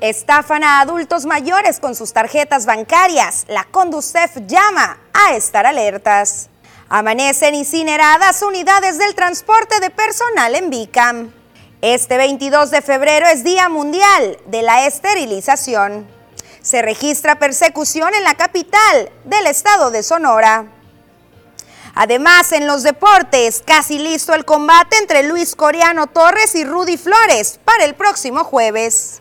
Estafan a adultos mayores con sus tarjetas bancarias. La Conducef llama a estar alertas. Amanecen incineradas unidades del transporte de personal en Bicam. Este 22 de febrero es Día Mundial de la Esterilización. Se registra persecución en la capital del estado de Sonora. Además, en los deportes, casi listo el combate entre Luis Coriano Torres y Rudy Flores para el próximo jueves.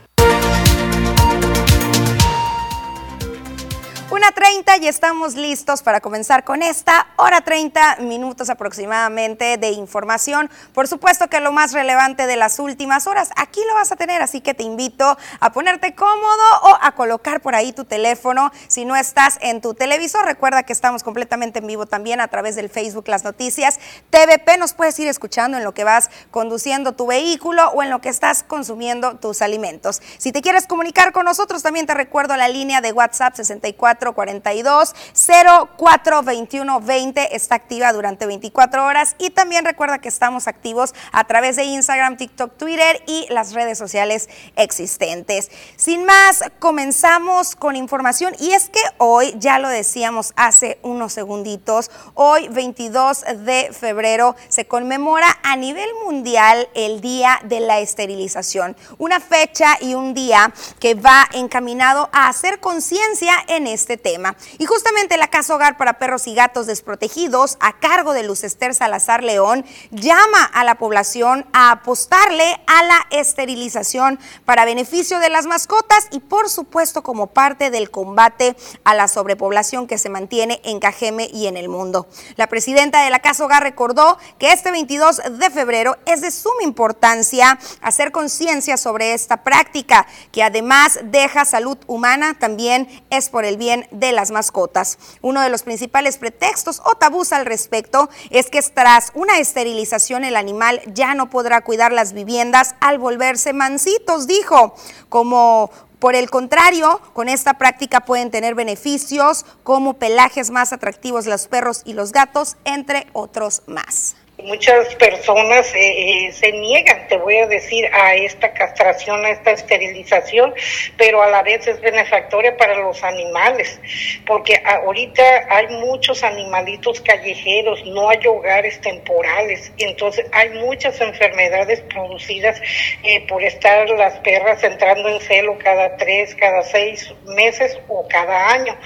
Una 30 y estamos listos para comenzar con esta hora 30 minutos aproximadamente de información. Por supuesto que lo más relevante de las últimas horas, aquí lo vas a tener, así que te invito a ponerte cómodo o a colocar por ahí tu teléfono. Si no estás en tu televisor, recuerda que estamos completamente en vivo también a través del Facebook Las Noticias. TVP nos puedes ir escuchando en lo que vas conduciendo tu vehículo o en lo que estás consumiendo tus alimentos. Si te quieres comunicar con nosotros, también te recuerdo la línea de WhatsApp 64 442 042120 está activa durante 24 horas y también recuerda que estamos activos a través de Instagram, TikTok, Twitter y las redes sociales existentes. Sin más, comenzamos con información y es que hoy, ya lo decíamos hace unos segunditos, hoy 22 de febrero se conmemora a nivel mundial el Día de la Esterilización, una fecha y un día que va encaminado a hacer conciencia en este este tema. Y justamente la Casa Hogar para Perros y Gatos Desprotegidos, a cargo de Luz Salazar León, llama a la población a apostarle a la esterilización para beneficio de las mascotas y por supuesto como parte del combate a la sobrepoblación que se mantiene en Cajeme y en el mundo. La presidenta de la Casa Hogar recordó que este 22 de febrero es de suma importancia hacer conciencia sobre esta práctica que además deja salud humana, también es por el bien de las mascotas. Uno de los principales pretextos o tabús al respecto es que tras una esterilización el animal ya no podrá cuidar las viviendas al volverse mansitos, dijo, como por el contrario, con esta práctica pueden tener beneficios como pelajes más atractivos los perros y los gatos, entre otros más. Muchas personas eh, eh, se niegan, te voy a decir, a esta castración, a esta esterilización, pero a la vez es benefactoria para los animales, porque ahorita hay muchos animalitos callejeros, no hay hogares temporales, entonces hay muchas enfermedades producidas eh, por estar las perras entrando en celo cada tres, cada seis meses o cada año.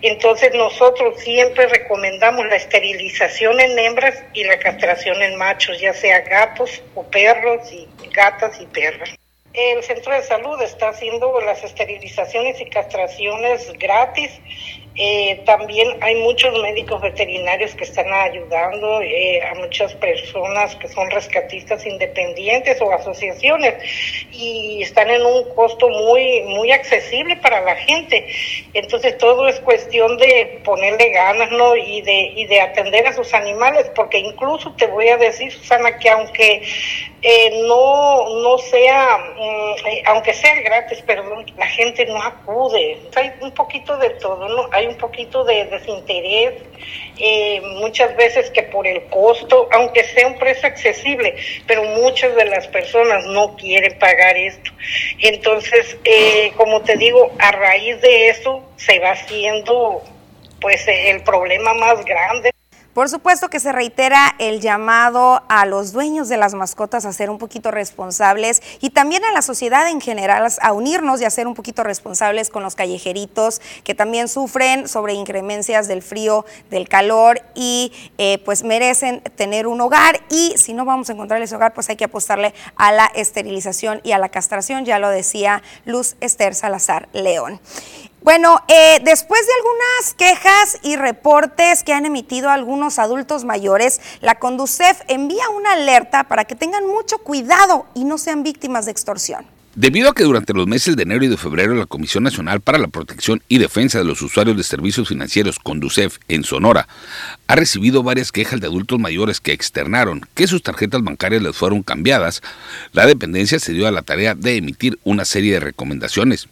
Entonces nosotros siempre recomendamos la esterilización en hembras y la castración en machos, ya sea gatos o perros y gatas y perras. El centro de salud está haciendo las esterilizaciones y castraciones gratis eh, también hay muchos médicos veterinarios que están ayudando eh, a muchas personas que son rescatistas independientes o asociaciones y están en un costo muy muy accesible para la gente. Entonces todo es cuestión de ponerle ganas, ¿no? Y de y de atender a sus animales, porque incluso te voy a decir, Susana, que aunque eh, no no sea mm, aunque sea gratis, perdón, la gente no acude. Hay un poquito de todo, ¿no? hay un poquito de desinterés, eh, muchas veces que por el costo, aunque sea un precio accesible, pero muchas de las personas no quieren pagar esto. Entonces, eh, como te digo, a raíz de eso se va haciendo pues el problema más grande. Por supuesto que se reitera el llamado a los dueños de las mascotas a ser un poquito responsables y también a la sociedad en general a unirnos y a ser un poquito responsables con los callejeritos que también sufren sobre incremencias del frío, del calor y eh, pues merecen tener un hogar y si no vamos a encontrar ese hogar pues hay que apostarle a la esterilización y a la castración, ya lo decía Luz Esther Salazar León. Bueno, eh, después de algunas quejas y reportes que han emitido algunos adultos mayores, la Conducef envía una alerta para que tengan mucho cuidado y no sean víctimas de extorsión. Debido a que durante los meses de enero y de febrero la Comisión Nacional para la Protección y Defensa de los Usuarios de Servicios Financieros, Conducef, en Sonora, ha recibido varias quejas de adultos mayores que externaron que sus tarjetas bancarias les fueron cambiadas, la dependencia se dio a la tarea de emitir una serie de recomendaciones.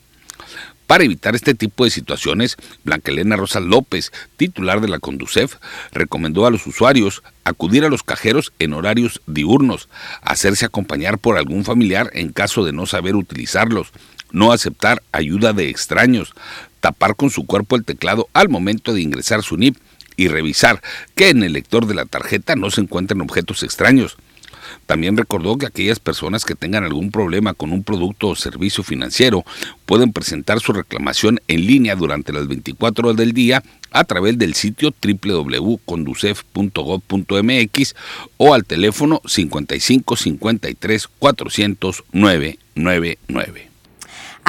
Para evitar este tipo de situaciones, Blanca Elena Rosa López, titular de la Conducef, recomendó a los usuarios acudir a los cajeros en horarios diurnos, hacerse acompañar por algún familiar en caso de no saber utilizarlos, no aceptar ayuda de extraños, tapar con su cuerpo el teclado al momento de ingresar su NIP y revisar que en el lector de la tarjeta no se encuentren objetos extraños. También recordó que aquellas personas que tengan algún problema con un producto o servicio financiero pueden presentar su reclamación en línea durante las 24 horas del día a través del sitio www.conducef.gov.mx o al teléfono 55 53 400 999.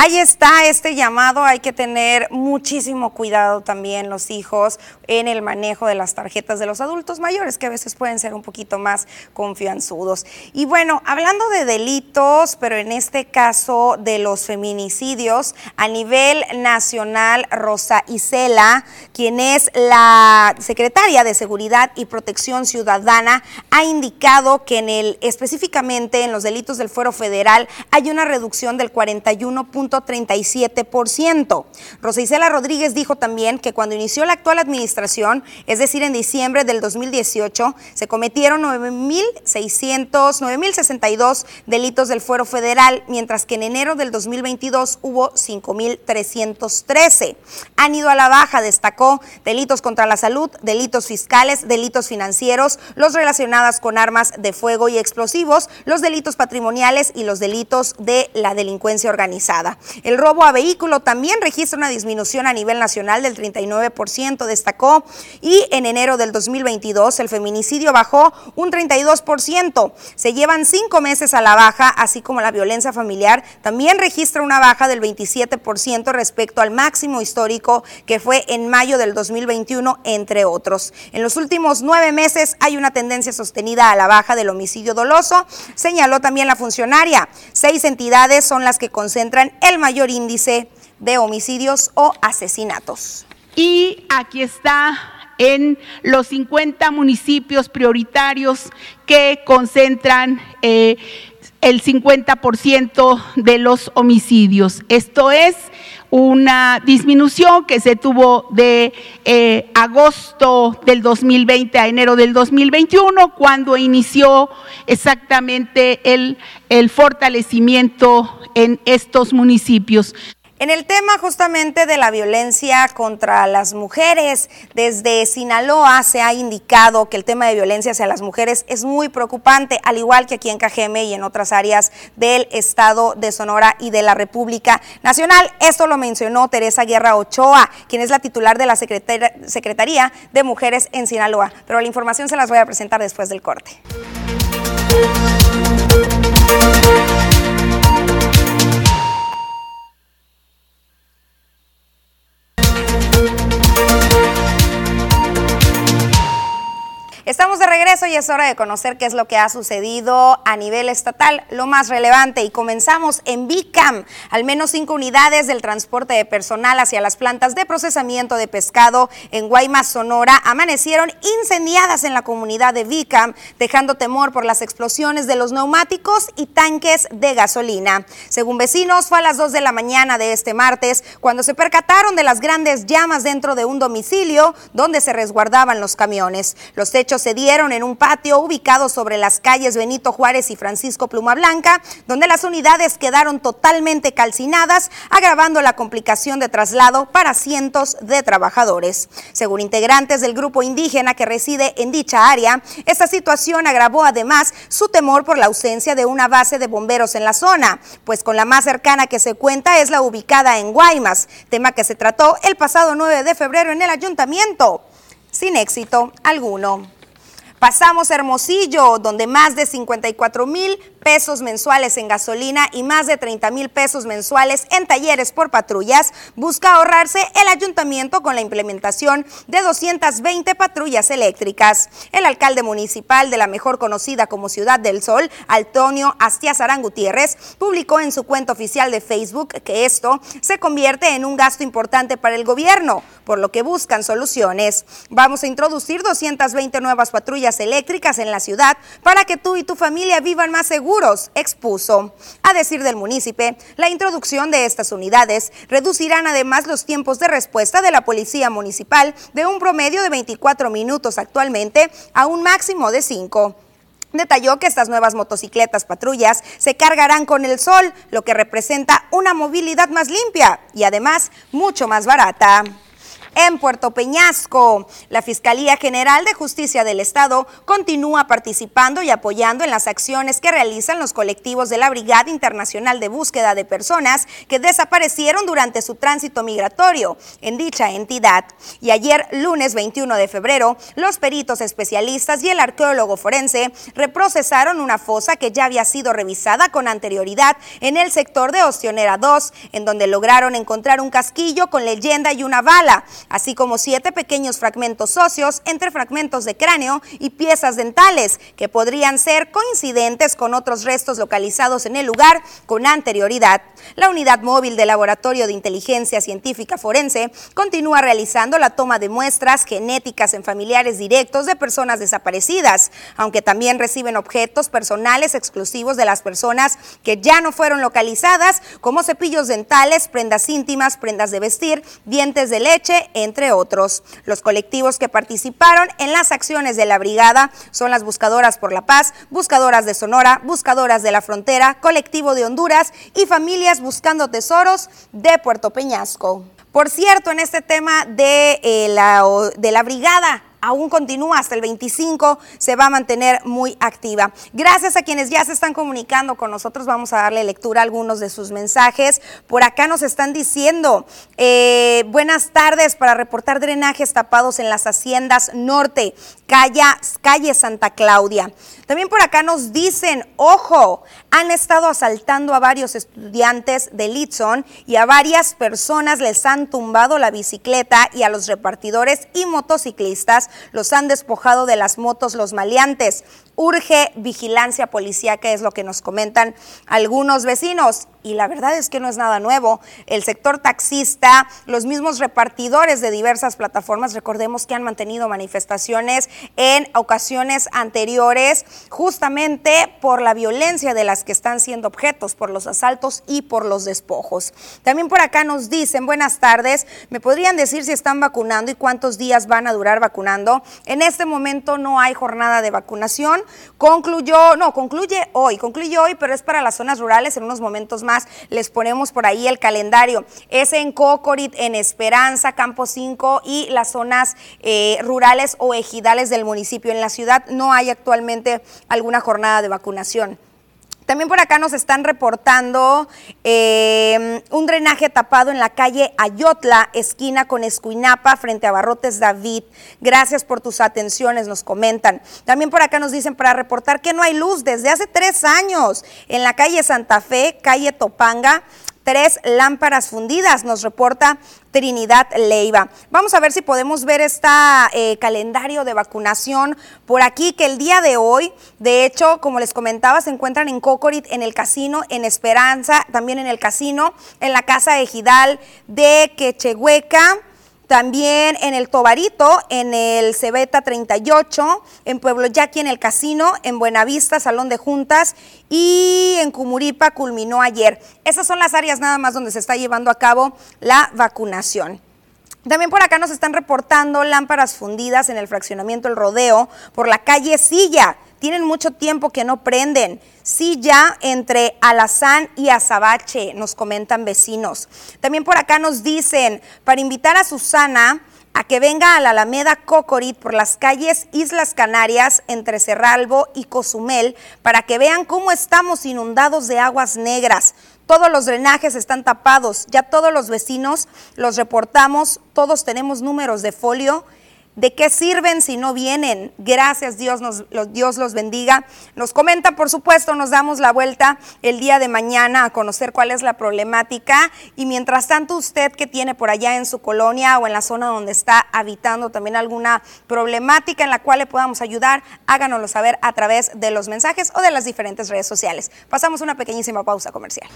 Ahí está este llamado, hay que tener muchísimo cuidado también los hijos en el manejo de las tarjetas de los adultos mayores, que a veces pueden ser un poquito más confianzudos. Y bueno, hablando de delitos, pero en este caso de los feminicidios, a nivel nacional, Rosa Isela, quien es la secretaria de Seguridad y Protección Ciudadana, ha indicado que en el, específicamente en los delitos del fuero federal, hay una reducción del 41 37%. Rosa Isela Rodríguez dijo también que cuando inició la actual administración, es decir, en diciembre del 2018, se cometieron 9.600, 9.062 delitos del fuero federal, mientras que en enero del 2022 hubo 5.313. Han ido a la baja, destacó, delitos contra la salud, delitos fiscales, delitos financieros, los relacionados con armas de fuego y explosivos, los delitos patrimoniales y los delitos de la delincuencia organizada. El robo a vehículo también registra una disminución a nivel nacional del 39%, destacó, y en enero del 2022 el feminicidio bajó un 32%. Se llevan cinco meses a la baja, así como la violencia familiar también registra una baja del 27% respecto al máximo histórico que fue en mayo del 2021, entre otros. En los últimos nueve meses hay una tendencia sostenida a la baja del homicidio doloso, señaló también la funcionaria. Seis entidades son las que concentran el mayor índice de homicidios o asesinatos. Y aquí está en los 50 municipios prioritarios que concentran eh, el 50% de los homicidios. Esto es una disminución que se tuvo de eh, agosto del 2020 a enero del 2021, cuando inició exactamente el, el fortalecimiento en estos municipios. En el tema justamente de la violencia contra las mujeres, desde Sinaloa se ha indicado que el tema de violencia hacia las mujeres es muy preocupante, al igual que aquí en Cajeme y en otras áreas del estado de Sonora y de la República Nacional. Esto lo mencionó Teresa Guerra Ochoa, quien es la titular de la Secretaría de Mujeres en Sinaloa. Pero la información se las voy a presentar después del corte. Estamos de regreso y es hora de conocer qué es lo que ha sucedido a nivel estatal, lo más relevante. Y comenzamos en BICAM. Al menos cinco unidades del transporte de personal hacia las plantas de procesamiento de pescado en Guaymas, Sonora, amanecieron incendiadas en la comunidad de BICAM, dejando temor por las explosiones de los neumáticos y tanques de gasolina. Según vecinos, fue a las 2 de la mañana de este martes cuando se percataron de las grandes llamas dentro de un domicilio donde se resguardaban los camiones. Los techos se en un patio ubicado sobre las calles Benito Juárez y Francisco Pluma Blanca, donde las unidades quedaron totalmente calcinadas, agravando la complicación de traslado para cientos de trabajadores. Según integrantes del grupo indígena que reside en dicha área, esta situación agravó además su temor por la ausencia de una base de bomberos en la zona, pues con la más cercana que se cuenta es la ubicada en Guaymas, tema que se trató el pasado 9 de febrero en el ayuntamiento, sin éxito alguno. Pasamos a Hermosillo, donde más de 54 mil pesos mensuales en gasolina y más de 30 mil pesos mensuales en talleres por patrullas, busca ahorrarse el ayuntamiento con la implementación de 220 patrullas eléctricas. El alcalde municipal de la mejor conocida como Ciudad del Sol, Antonio Astiazarán Gutiérrez, publicó en su cuenta oficial de Facebook que esto se convierte en un gasto importante para el gobierno, por lo que buscan soluciones. Vamos a introducir 220 nuevas patrullas eléctricas en la ciudad para que tú y tu familia vivan más seguros expuso. A decir del municipio, la introducción de estas unidades reducirán además los tiempos de respuesta de la policía municipal de un promedio de 24 minutos actualmente a un máximo de 5. Detalló que estas nuevas motocicletas patrullas se cargarán con el sol, lo que representa una movilidad más limpia y además mucho más barata en Puerto Peñasco. La Fiscalía General de Justicia del Estado continúa participando y apoyando en las acciones que realizan los colectivos de la Brigada Internacional de Búsqueda de Personas que desaparecieron durante su tránsito migratorio en dicha entidad. Y ayer, lunes 21 de febrero, los peritos especialistas y el arqueólogo forense reprocesaron una fosa que ya había sido revisada con anterioridad en el sector de Ostionera 2, en donde lograron encontrar un casquillo con leyenda y una bala así como siete pequeños fragmentos óseos entre fragmentos de cráneo y piezas dentales, que podrían ser coincidentes con otros restos localizados en el lugar con anterioridad. La unidad móvil del Laboratorio de Inteligencia Científica Forense continúa realizando la toma de muestras genéticas en familiares directos de personas desaparecidas, aunque también reciben objetos personales exclusivos de las personas que ya no fueron localizadas, como cepillos dentales, prendas íntimas, prendas de vestir, dientes de leche, entre otros. Los colectivos que participaron en las acciones de la brigada son las Buscadoras por la Paz, Buscadoras de Sonora, Buscadoras de la Frontera, Colectivo de Honduras y Familias Buscando Tesoros de Puerto Peñasco. Por cierto, en este tema de, eh, la, de la brigada aún continúa hasta el 25, se va a mantener muy activa. Gracias a quienes ya se están comunicando con nosotros, vamos a darle lectura a algunos de sus mensajes. Por acá nos están diciendo, eh, buenas tardes para reportar drenajes tapados en las haciendas norte, calle, calle Santa Claudia. También por acá nos dicen, ojo, han estado asaltando a varios estudiantes de Litson y a varias personas les han tumbado la bicicleta y a los repartidores y motociclistas los han despojado de las motos los maleantes. Urge vigilancia policíaca, es lo que nos comentan algunos vecinos. Y la verdad es que no es nada nuevo. El sector taxista, los mismos repartidores de diversas plataformas, recordemos que han mantenido manifestaciones en ocasiones anteriores, justamente por la violencia de las que están siendo objetos, por los asaltos y por los despojos. También por acá nos dicen, buenas tardes, ¿me podrían decir si están vacunando y cuántos días van a durar vacunando? En este momento no hay jornada de vacunación. Concluyó, no, concluye hoy, concluye hoy, pero es para las zonas rurales. En unos momentos más les ponemos por ahí el calendario. Es en Cocorit, en Esperanza, Campo 5 y las zonas eh, rurales o ejidales del municipio. En la ciudad no hay actualmente alguna jornada de vacunación. También por acá nos están reportando eh, un drenaje tapado en la calle Ayotla, esquina con Escuinapa, frente a Barrotes David. Gracias por tus atenciones, nos comentan. También por acá nos dicen para reportar que no hay luz desde hace tres años en la calle Santa Fe, calle Topanga tres lámparas fundidas, nos reporta Trinidad Leiva. Vamos a ver si podemos ver este calendario de vacunación por aquí, que el día de hoy, de hecho, como les comentaba, se encuentran en Cocorit, en el casino, en Esperanza, también en el casino, en la casa ejidal de Quechehueca también en el Tobarito, en el Cebeta 38, en Pueblo Yaqui, en el Casino, en Buenavista, Salón de Juntas y en Cumuripa culminó ayer. Esas son las áreas nada más donde se está llevando a cabo la vacunación. También por acá nos están reportando lámparas fundidas en el fraccionamiento El Rodeo por la calle Silla tienen mucho tiempo que no prenden. Sí, ya entre Alazán y Azabache, nos comentan vecinos. También por acá nos dicen, para invitar a Susana a que venga a la Alameda Cocorit por las calles Islas Canarias entre Cerralbo y Cozumel para que vean cómo estamos inundados de aguas negras. Todos los drenajes están tapados, ya todos los vecinos los reportamos, todos tenemos números de folio ¿De qué sirven si no vienen? Gracias, Dios, nos, Dios los bendiga. Nos comenta, por supuesto, nos damos la vuelta el día de mañana a conocer cuál es la problemática. Y mientras tanto, usted que tiene por allá en su colonia o en la zona donde está habitando también alguna problemática en la cual le podamos ayudar, háganoslo saber a través de los mensajes o de las diferentes redes sociales. Pasamos una pequeñísima pausa comercial.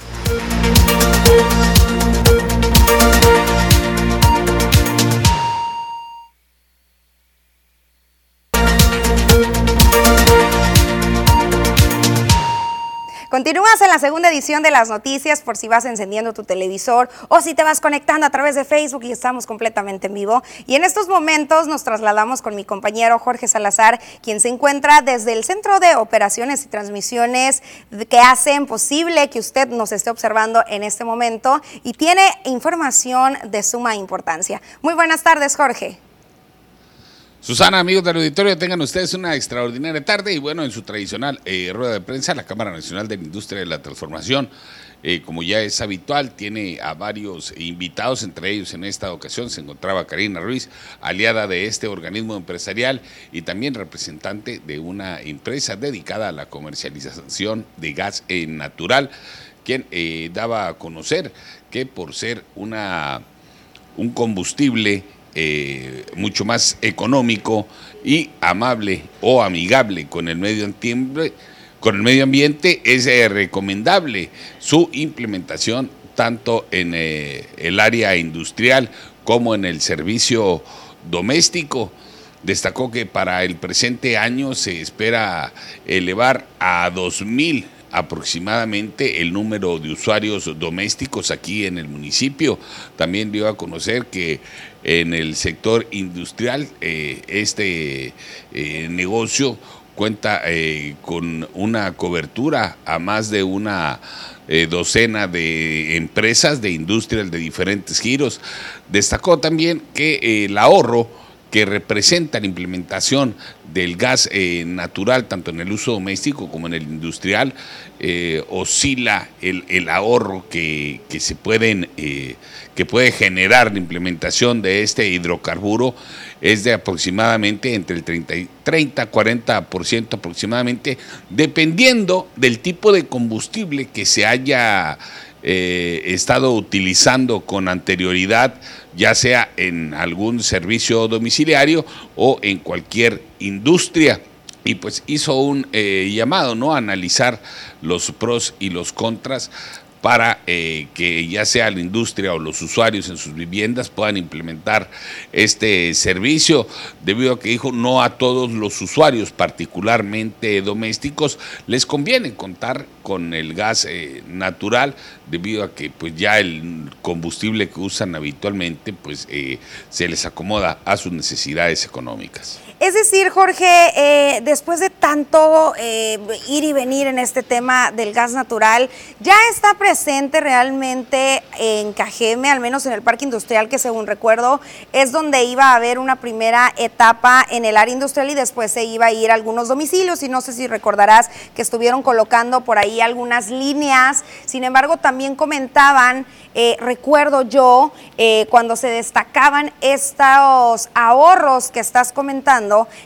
Continúas en la segunda edición de las noticias por si vas encendiendo tu televisor o si te vas conectando a través de Facebook y estamos completamente en vivo. Y en estos momentos nos trasladamos con mi compañero Jorge Salazar, quien se encuentra desde el Centro de Operaciones y Transmisiones que hacen posible que usted nos esté observando en este momento y tiene información de suma importancia. Muy buenas tardes, Jorge. Susana, amigos del auditorio, tengan ustedes una extraordinaria tarde y bueno, en su tradicional eh, rueda de prensa, la Cámara Nacional de la Industria de la Transformación, eh, como ya es habitual, tiene a varios invitados, entre ellos en esta ocasión se encontraba Karina Ruiz, aliada de este organismo empresarial y también representante de una empresa dedicada a la comercialización de gas eh, natural, quien daba a conocer que por ser una, un combustible eh, mucho más económico y amable o amigable con el medio ambiente, es eh, recomendable su implementación tanto en eh, el área industrial como en el servicio doméstico. Destacó que para el presente año se espera elevar a 2.000 aproximadamente el número de usuarios domésticos aquí en el municipio. También dio a conocer que en el sector industrial eh, este eh, negocio cuenta eh, con una cobertura a más de una docena de empresas de industrias de diferentes giros. Destacó también que el ahorro que representa la implementación del gas eh, natural, tanto en el uso doméstico como en el industrial, eh, oscila el, ahorro que, se pueden, eh, que puede generar la implementación de este hidrocarburo. Es de aproximadamente entre el 30 y 30, 40% aproximadamente, dependiendo del tipo de combustible que se haya estado utilizando con anterioridad ya sea en algún servicio domiciliario o en cualquier industria. Y pues hizo un eh, llamado, ¿no? A analizar los pros y los contras para eh, que ya sea la industria o los usuarios en sus viviendas puedan implementar este servicio, debido a que dijo no a todos los usuarios, particularmente domésticos, les conviene contar con el gas eh, natural, debido a que pues ya el combustible que usan habitualmente pues eh, se les acomoda a sus necesidades económicas. Es decir, Jorge, eh, después de tanto eh, ir y venir en este tema del gas natural, ya está presente realmente en Cajeme, al menos en el parque industrial, que según recuerdo es donde iba a haber una primera etapa en el área industrial y después se iba a ir a algunos domicilios. Y no sé si recordarás que estuvieron colocando por ahí algunas líneas. Sin embargo, también comentaban, eh, recuerdo yo, cuando se destacaban estos ahorros que estás comentando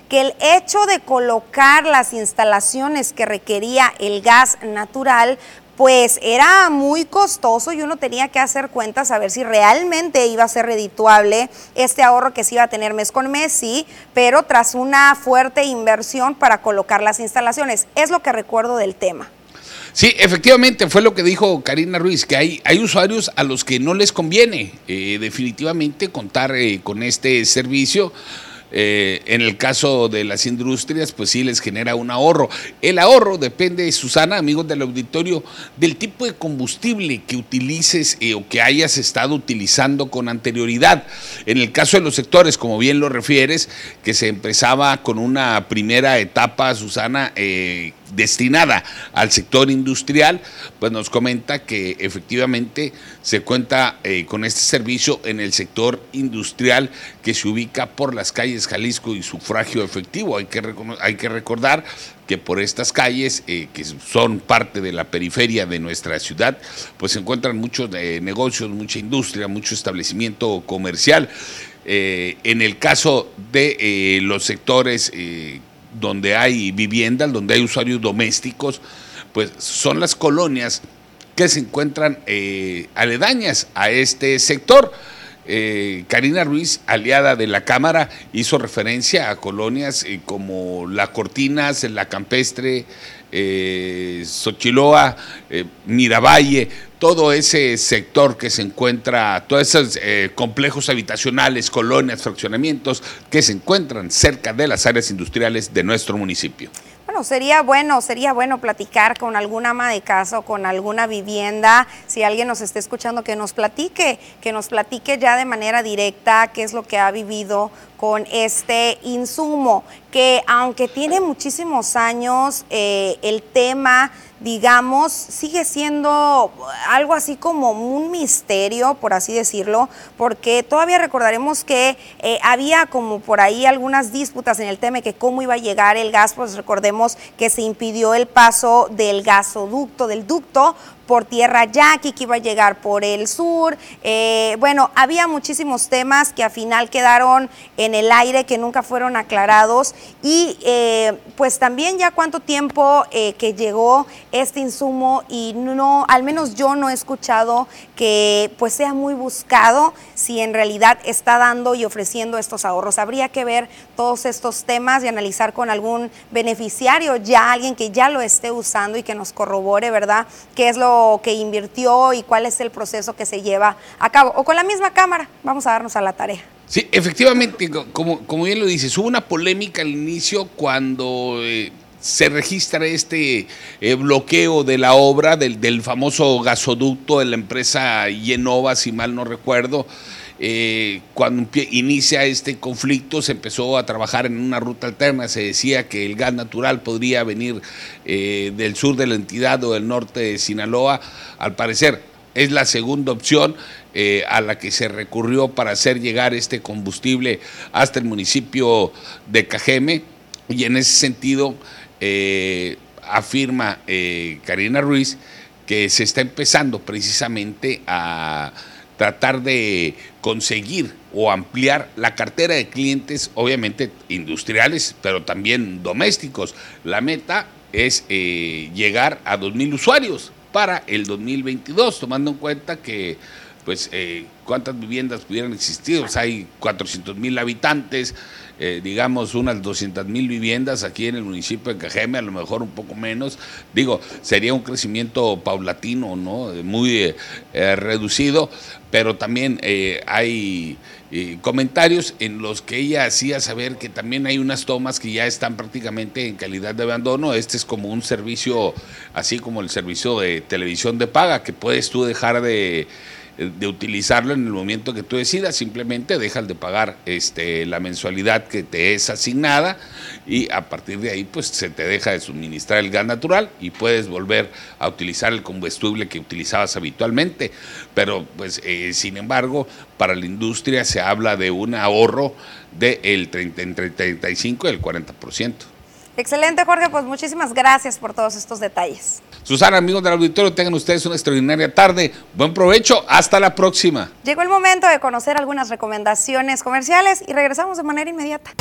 que el hecho de colocar las instalaciones que requería el gas natural pues era muy costoso y uno tenía que hacer cuentas a ver si realmente iba a ser redituable este ahorro que se iba a tener mes con mes, sí, pero tras una fuerte inversión para colocar las instalaciones. Es lo que recuerdo del tema. Sí, efectivamente, fue lo que dijo Karina Ruiz, que hay, usuarios a los que no les conviene eh, definitivamente contar eh, con este servicio eh, en el caso de las industrias, pues sí les genera un ahorro. El ahorro depende, Susana, amigos del auditorio, del tipo de combustible que utilices eh, o que hayas estado utilizando con anterioridad. En el caso de los sectores, como bien lo refieres, que se empezaba con una primera etapa, Susana, eh, destinada al sector industrial, pues nos comenta que efectivamente se cuenta con este servicio en el sector industrial que se ubica por las calles Jalisco y sufragio efectivo. Hay que, hay que recordar que por estas calles, eh, que son parte de la periferia de nuestra ciudad, pues se encuentran muchos eh, negocios, mucha industria, mucho establecimiento comercial. en el caso de los sectores donde hay viviendas, donde hay usuarios domésticos, pues son las colonias que se encuentran eh, aledañas a este sector. Eh, Karina Ruiz, aliada de la Cámara, hizo referencia a colonias eh, como La Cortinas, La Campestre, Xochiloa, Miravalle, todo ese sector que se encuentra, todos esos eh, complejos habitacionales, colonias, fraccionamientos que se encuentran cerca de las áreas industriales de nuestro municipio. Sería bueno, sería bueno platicar con alguna ama de casa o con alguna vivienda, si alguien nos está escuchando, que nos platique, que nos platique ya de manera directa qué es lo que ha vivido con este insumo, que aunque tiene muchísimos años, eh, el tema digamos, sigue siendo algo así como un misterio, por así decirlo, porque todavía recordaremos que eh, había como por ahí algunas disputas en el tema de que cómo iba a llegar el gas, pues recordemos que se impidió el paso del gasoducto, del ducto, por tierra yaqui, que iba a llegar por el sur. Eh, bueno, había muchísimos temas que al final quedaron en el aire, que nunca fueron aclarados. Y eh, pues también ya cuánto tiempo eh, que llegó este insumo y no, al menos yo no he escuchado que pues sea muy buscado si en realidad está dando y ofreciendo estos ahorros. Habría que ver todos estos temas y analizar con algún beneficiario, ya alguien que ya lo esté usando y que nos corrobore, ¿verdad? ¿Qué es lo que invirtió y cuál es el proceso que se lleva a cabo. O con la misma cámara, vamos a darnos a la tarea. Sí, efectivamente, como, como bien lo dices, hubo una polémica al inicio cuando eh, se registra este eh, bloqueo de la obra del, del, famoso gasoducto de la empresa Yenova, si mal no recuerdo. Eh, cuando inicia este conflicto se empezó a trabajar en una ruta alterna, se decía que el gas natural podría venir eh, del sur de la entidad o del norte de Sinaloa, al parecer es la segunda opción eh, a la que se recurrió para hacer llegar este combustible hasta el municipio de Cajeme. Y en ese sentido afirma Karina Ruiz que se está empezando precisamente a tratar de conseguir o ampliar la cartera de clientes, obviamente industriales, pero también domésticos. La meta es eh, llegar a 2.000 usuarios para el 2022, tomando en cuenta que pues eh, cuántas viviendas pudieran existir, hay 400 mil habitantes, eh, digamos unas 200 mil viviendas aquí en el municipio de Cajeme, a lo mejor un poco menos, digo, sería un crecimiento paulatino, ¿no? Muy eh, reducido, pero también hay comentarios en los que ella hacía saber que también hay unas tomas que ya están prácticamente en calidad de abandono, este es como un servicio, así como el servicio de televisión de paga, que puedes tú dejar de de utilizarlo en el momento que tú decidas, simplemente dejas de pagar este, la mensualidad que te es asignada y a partir de ahí pues se te deja de suministrar el gas natural y puedes volver a utilizar el combustible que utilizabas habitualmente. Pero pues eh, sin embargo para la industria se habla de un ahorro de el 30, entre el 35 y el 40%. Excelente, Jorge. Pues muchísimas gracias por todos estos detalles. Susana, amigos del auditorio, tengan ustedes una extraordinaria tarde. Buen provecho. Hasta la próxima. Llegó el momento de conocer algunas recomendaciones comerciales y regresamos de manera inmediata.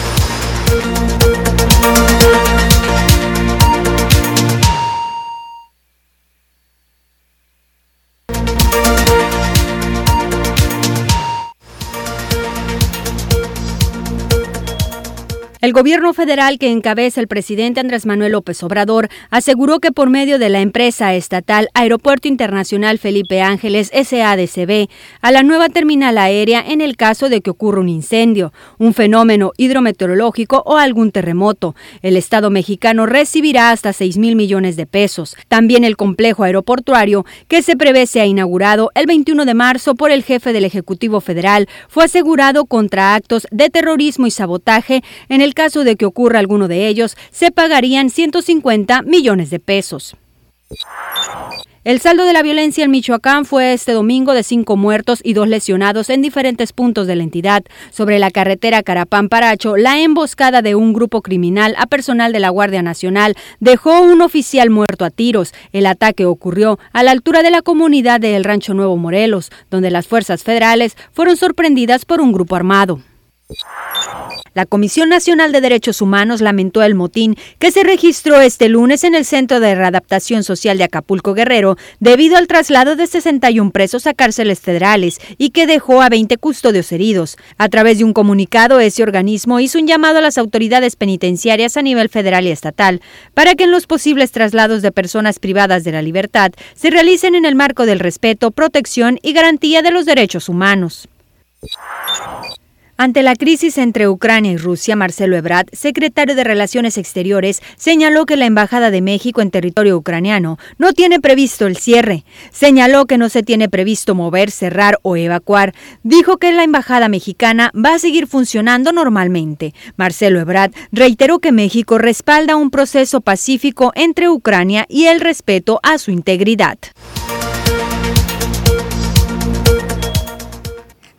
El gobierno federal que encabeza el presidente Andrés Manuel López Obrador aseguró que por medio de la empresa estatal Aeropuerto Internacional Felipe Ángeles SADCB a la nueva terminal aérea en el caso de que ocurra un incendio, un fenómeno hidrometeorológico o algún terremoto. El Estado mexicano recibirá hasta 6 mil millones de pesos. También el complejo aeroportuario que se prevé sea inaugurado el 21 de marzo por el jefe del Ejecutivo Federal fue asegurado contra actos de terrorismo y sabotaje en el caso de que ocurra alguno de ellos, se pagarían 150 millones de pesos. El saldo de la violencia en Michoacán fue este domingo de cinco muertos y dos lesionados en diferentes puntos de la entidad. Sobre la carretera Carapán-Paracho, la emboscada de un grupo criminal a personal de la Guardia Nacional dejó un oficial muerto a tiros. El ataque ocurrió a la altura de la comunidad de El Rancho Nuevo Morelos, donde las fuerzas federales fueron sorprendidas por un grupo armado. La Comisión Nacional de Derechos Humanos lamentó el motín que se registró este lunes en el Centro de Readaptación Social de Acapulco Guerrero debido al traslado de 61 presos a cárceles federales y que dejó a 20 custodios heridos. A través de un comunicado, ese organismo hizo un llamado a las autoridades penitenciarias a nivel federal y estatal para que en los posibles traslados de personas privadas de la libertad se realicen en el marco del respeto, protección y garantía de los derechos humanos. Ante la crisis entre Ucrania y Rusia, Marcelo Ebrard, secretario de Relaciones Exteriores, señaló que la Embajada de México en territorio ucraniano no tiene previsto el cierre. Señaló que no se tiene previsto mover, cerrar o evacuar. Dijo que la Embajada mexicana va a seguir funcionando normalmente. Marcelo Ebrard reiteró que México respalda un proceso pacífico entre Ucrania y el respeto a su integridad.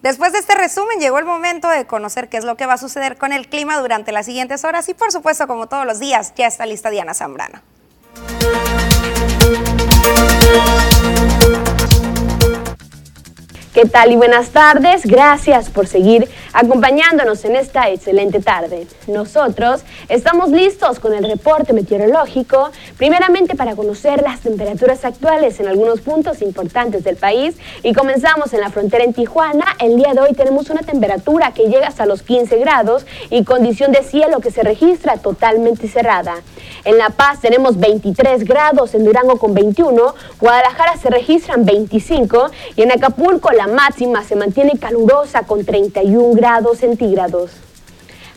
Después de este resumen llegó el momento de conocer qué es lo que va a suceder con el clima durante las siguientes horas y por supuesto como todos los días ya está lista Diana Zambrano. ¿Qué tal y buenas tardes? Gracias por seguir acompañándonos en esta excelente tarde. Nosotros estamos listos con el reporte meteorológico, primeramente para conocer las temperaturas actuales en algunos puntos importantes del país y comenzamos en la frontera en Tijuana. El día de hoy tenemos una temperatura que llega hasta los 15 grados y condición de cielo que se registra totalmente cerrada. En La Paz tenemos 23 grados, en Durango con 21, Guadalajara se registran 25 y en Acapulco la máxima se mantiene calurosa con 31 grados centígrados.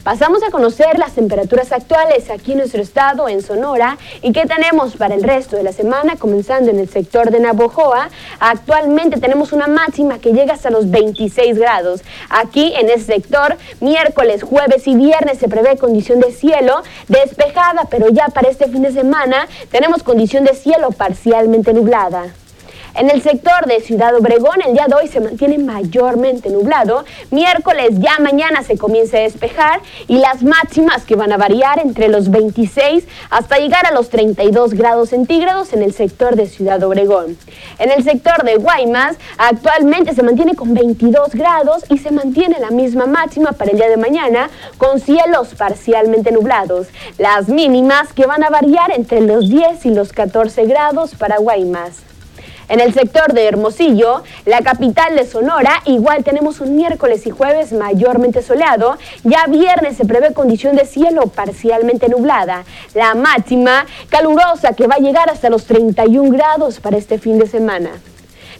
Pasamos a conocer las temperaturas actuales aquí en nuestro estado, en Sonora, y qué tenemos para el resto de la semana, comenzando en el sector de Navojoa. Actualmente tenemos una máxima que llega hasta los 26 grados. Aquí en este sector, miércoles, jueves y viernes se prevé condición de cielo despejada, pero ya para este fin de semana tenemos condición de cielo parcialmente nublada. En el sector de Ciudad Obregón, el día de hoy se mantiene mayormente nublado. Miércoles ya mañana se comienza a despejar y las máximas que van a variar entre los 26 hasta llegar a los 32 grados centígrados en el sector de Ciudad Obregón. En el sector de Guaymas, actualmente se mantiene con 22 grados y se mantiene la misma máxima para el día de mañana con cielos parcialmente nublados. Las mínimas que van a variar entre los 10 y los 14 grados para Guaymas. En el sector de Hermosillo, la capital de Sonora, igual tenemos un miércoles y jueves mayormente soleado. Ya viernes se prevé condición de cielo parcialmente nublada. La máxima calurosa que va a llegar hasta los 31 grados para este fin de semana.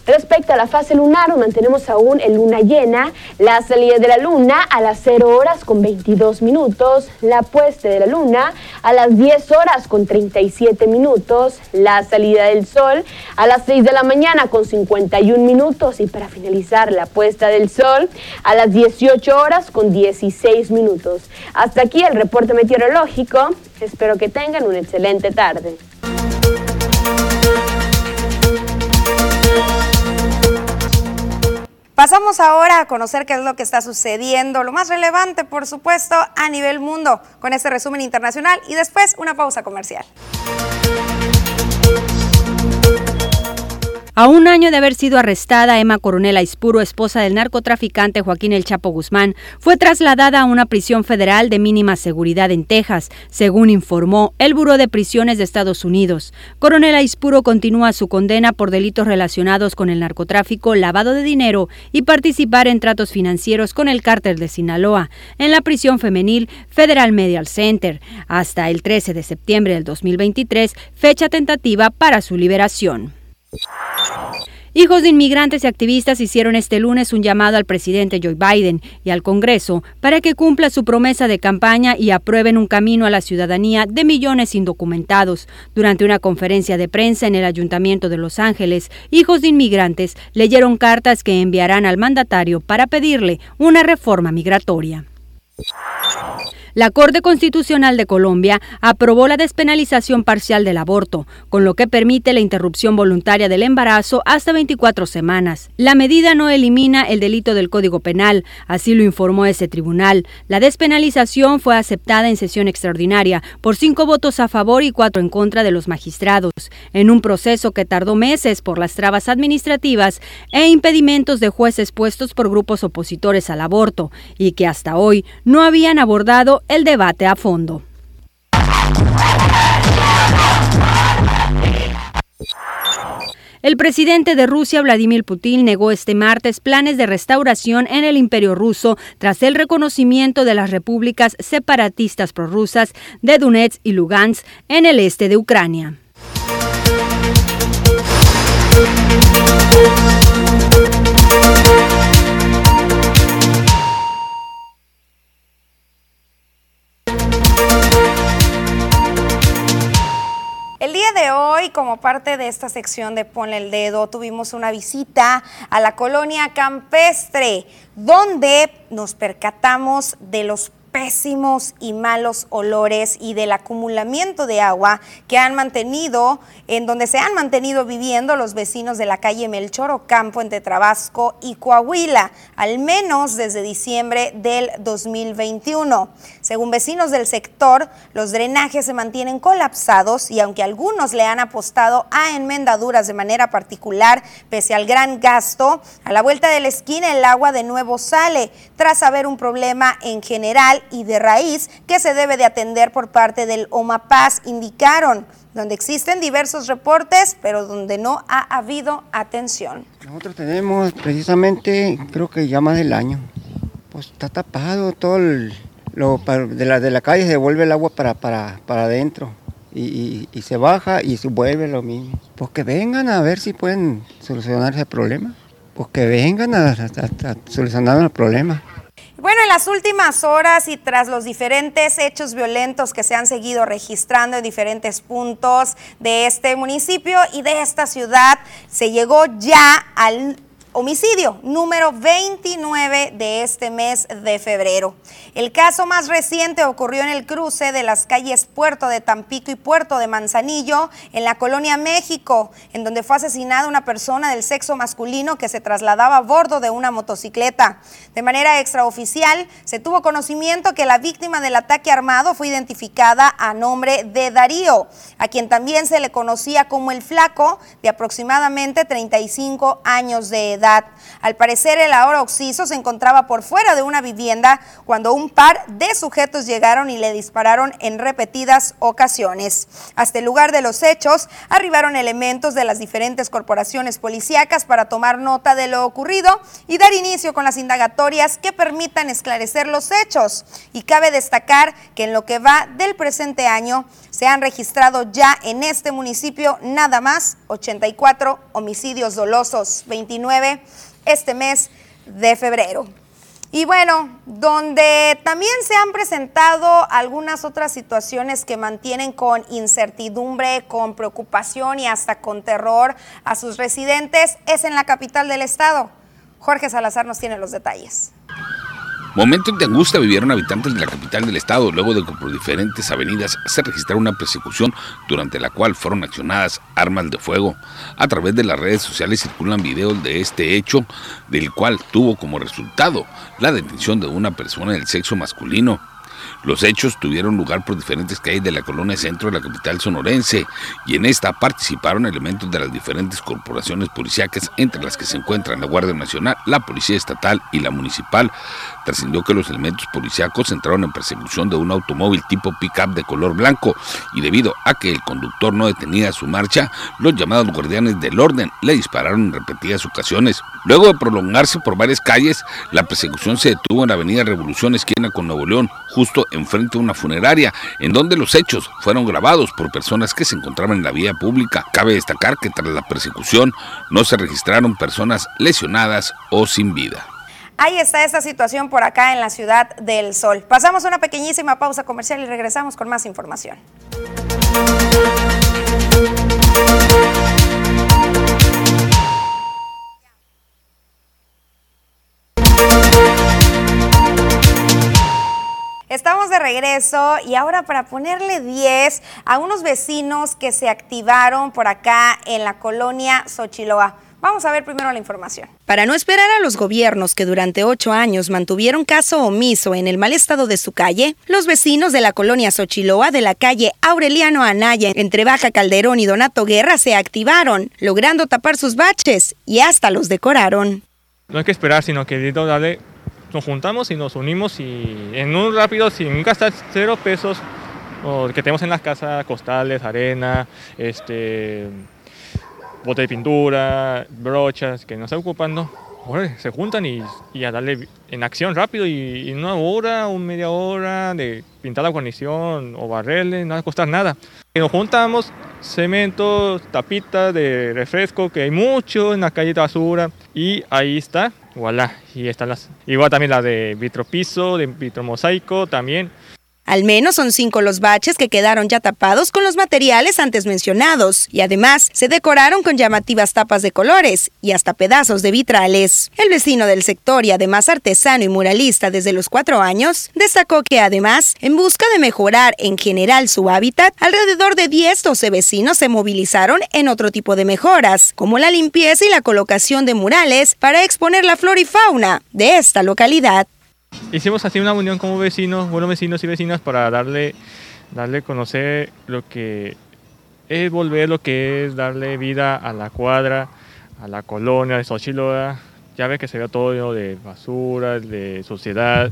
Respecto a la fase lunar, mantenemos aún en luna llena, la salida de la luna a las 0 horas con 22 minutos, la puesta de la luna a las 10 horas con 37 minutos, la salida del sol a las 6 de la mañana con 51 minutos y para finalizar la puesta del sol a las 18 horas con 16 minutos. Hasta aquí el reporte meteorológico. Espero que tengan una excelente tarde. Pasamos ahora a conocer qué es lo que está sucediendo, lo más relevante, por supuesto, a nivel mundo, con este resumen internacional y después una pausa comercial. A un año de haber sido arrestada, Emma Coronel Aispuro, esposa del narcotraficante Joaquín El Chapo Guzmán, fue trasladada a una prisión federal de mínima seguridad en Texas, según informó el Buró de Prisiones de Estados Unidos. Coronel Aispuro continúa su condena por delitos relacionados con el narcotráfico, lavado de dinero y participar en tratos financieros con el cártel de Sinaloa, en la prisión femenil Federal Medial Center, hasta el 13 de septiembre del 2023, fecha tentativa para su liberación. Hijos de inmigrantes y activistas hicieron este lunes un llamado al presidente Joe Biden y al Congreso para que cumpla su promesa de campaña y aprueben un camino a la ciudadanía de millones indocumentados. Durante una conferencia de prensa en el Ayuntamiento de Los Ángeles, hijos de inmigrantes leyeron cartas que enviarán al mandatario para pedirle una reforma migratoria. La Corte Constitucional de Colombia aprobó la despenalización parcial del aborto, con lo que permite la interrupción voluntaria del embarazo hasta 24 semanas. La medida no elimina el delito del Código Penal, así lo informó ese tribunal. La despenalización fue aceptada en sesión extraordinaria por cinco votos a favor y cuatro en contra de los magistrados, en un proceso que tardó meses por las trabas administrativas e impedimentos de jueces puestos por grupos opositores al aborto, y que hasta hoy no habían abordado el debate a fondo. El presidente de Rusia, Vladimir Putin, negó este martes planes de restauración en el imperio ruso tras el reconocimiento de las repúblicas separatistas prorrusas de Donetsk y Lugansk en el este de Ucrania. Como parte de esta sección de Ponle el Dedo, tuvimos una visita a la colonia campestre, donde nos percatamos de los pésimos y malos olores y del acumulamiento de agua que han mantenido, en donde se han mantenido viviendo los vecinos de la calle Melchor Ocampo entre Trabasco y Coahuila, al menos desde diciembre del 2021. Según vecinos del sector, los drenajes se mantienen colapsados y aunque algunos le han apostado a enmendaduras de manera particular, pese al gran gasto, a la vuelta de la esquina el agua de nuevo sale, tras haber un problema en general y de raíz que se debe de atender por parte del OMAPAS, indicaron, donde existen diversos reportes, pero donde no ha habido atención. Nosotros tenemos precisamente, creo que ya más del año, pues está tapado todo lo de la, de la calle, se vuelve el agua para, para, para adentro. Y, se baja y se vuelve lo mismo. Pues que vengan a ver si pueden solucionar ese problema. Pues que vengan a solucionar el problema. Bueno, en las últimas horas y tras los diferentes hechos violentos que se han seguido registrando en diferentes puntos de este municipio y de esta ciudad, se llegó ya al homicidio número 29 de este mes de febrero. El caso más reciente ocurrió en el cruce de las calles Puerto de Tampico y Puerto de Manzanillo, en la colonia México, en donde fue asesinada una persona del sexo masculino que se trasladaba a bordo de una motocicleta. De manera extraoficial, se tuvo conocimiento que la víctima del ataque armado fue identificada a nombre de Darío, a quien también se le conocía como el flaco, de aproximadamente 35 años de edad. Al parecer, el ahora occiso se encontraba por fuera de una vivienda cuando un par de sujetos llegaron y le dispararon en repetidas ocasiones. Hasta el lugar de los hechos arribaron elementos de las diferentes corporaciones policíacas para tomar nota de lo ocurrido y dar inicio con las indagatorias que permitan esclarecer los hechos. Y cabe destacar que en lo que va del presente año se han registrado ya en este municipio nada más 84 homicidios dolosos, 29 este mes de febrero. Y bueno, donde también se han presentado algunas otras situaciones que mantienen con incertidumbre, con preocupación y hasta con terror a sus residentes es en la capital del estado. Jorge Salazar nos tiene los detalles. Momentos de angustia vivieron habitantes de la capital del estado luego de que por diferentes avenidas se registrara una persecución durante la cual fueron accionadas armas de fuego. A través de las redes sociales circulan videos de este hecho, del cual tuvo como resultado la detención de una persona del sexo masculino. Los hechos tuvieron lugar por diferentes calles de la colonia centro de la capital sonorense y en esta participaron elementos de las diferentes corporaciones policíacas entre las que se encuentran la Guardia Nacional, la Policía Estatal y la Municipal. Trascendió que los elementos policíacos entraron en persecución de un automóvil tipo pick-up de color blanco y debido a que el conductor no detenía su marcha, los llamados guardianes del orden le dispararon en repetidas ocasiones. Luego de prolongarse por varias calles, la persecución se detuvo en la avenida Revolución esquina con Nuevo León, justo enfrente a una funeraria, en donde los hechos fueron grabados por personas que se encontraban en la vía pública. Cabe destacar que tras la persecución no se registraron personas lesionadas o sin vida. Ahí está esta situación por acá en la ciudad del Sol. Pasamos una pequeñísima pausa comercial y regresamos con más información. Estamos de regreso y ahora para ponerle 10 a unos vecinos que se activaron por acá en la colonia Xochiloa. Vamos a ver primero la información. Para no esperar a los gobiernos que durante ocho años mantuvieron caso omiso en el mal estado de su calle, los vecinos de la colonia Xochiloa de la calle Aureliano Anaya entre Baja Calderón y Donato Guerra se activaron, logrando tapar sus baches y hasta los decoraron. No hay que esperar, sino que darle nos juntamos y nos unimos y en un rápido, sin gastar cero pesos, que tenemos en las casas, costales, arena, este, bote de pintura, brochas, que nos está ocupando, se juntan y, a darle en acción rápido y, en una hora o media hora de pintar la guarnición o barrerle, no va a costar nada. Y nos juntamos, cemento, tapitas de refresco, que hay mucho en la calle de basura y ahí está, voilà, y están las, igual también la de vitropiso, de vitromosaico también. Al menos son cinco los baches que quedaron ya tapados con los materiales antes mencionados y además se decoraron con llamativas tapas de colores y hasta pedazos de vitrales. El vecino del sector y además artesano y muralista desde los cuatro años destacó que además, en busca de mejorar en general su hábitat, alrededor de 10-12 vecinos se movilizaron en otro tipo de mejoras, como la limpieza y la colocación de murales para exponer la flora y fauna de esta localidad. Hicimos así una unión como vecinos, buenos vecinos y vecinas para darle, darle conocer lo que es volver lo que es darle vida a la cuadra, a la colonia de Xochiloa. Ya ve que se ve todo de basura, de sociedad,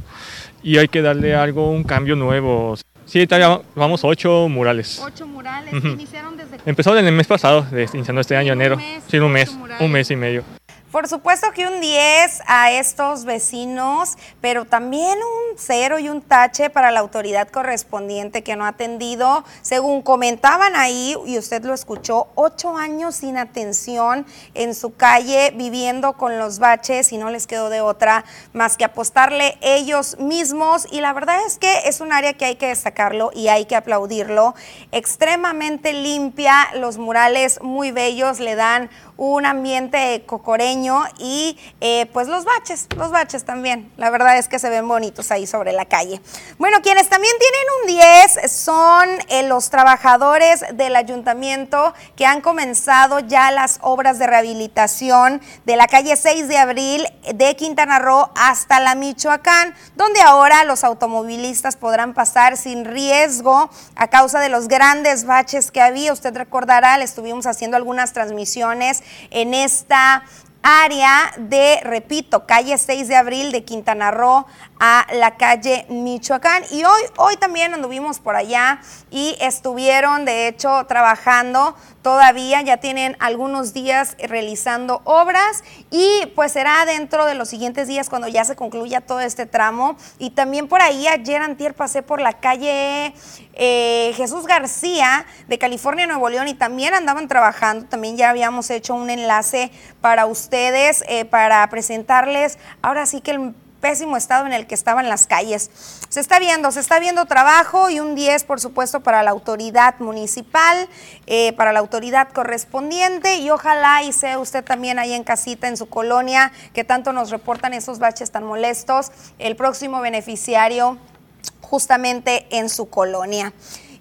y hay que darle algo, un cambio nuevo. Sí, vamos ocho murales. Ocho murales, ¿iniciaron desde Empezó en el mes pasado, iniciando este año, enero. sí, un mes, un mes y medio. Por supuesto que un 10 a estos vecinos, pero también un cero y un tache para la autoridad correspondiente que no ha atendido, según comentaban ahí, y usted lo escuchó, ocho años sin atención en su calle, viviendo con los baches y no les quedó de otra más que apostarle ellos mismos. Y la verdad es que es un área que hay que destacarlo y hay que aplaudirlo. Extremadamente limpia, los murales muy bellos le dan un ambiente cocoreño y eh, pues los baches, los baches también. La verdad es que se ven bonitos ahí sobre la calle. Bueno, quienes también tienen un 10 son eh, los trabajadores del ayuntamiento que han comenzado ya las obras de rehabilitación de la calle 6 de abril de Quintana Roo hasta la Michoacán, donde ahora los automovilistas podrán pasar sin riesgo a causa de los grandes baches que había. Usted recordará, le estuvimos haciendo algunas transmisiones en esta área de, repito, calle 6 de abril de Quintana Roo a la calle Michoacán. Y hoy, hoy también anduvimos por allá y estuvieron, de hecho, trabajando todavía, ya tienen algunos días realizando obras y pues será dentro de los siguientes días cuando ya se concluya todo este tramo. Y también por ahí ayer antier pasé por la calle eh, Jesús García de California, Nuevo León y también andaban trabajando, también ya habíamos hecho un enlace para ustedes, eh, para presentarles ahora sí que el pésimo estado en el que estaban las calles. Se está viendo, se está viendo trabajo y un 10, por supuesto, para la autoridad municipal, eh, para la autoridad correspondiente y ojalá y sea usted también ahí en casita, en su colonia, que tanto nos reportan esos baches tan molestos, el próximo beneficiario justamente en su colonia.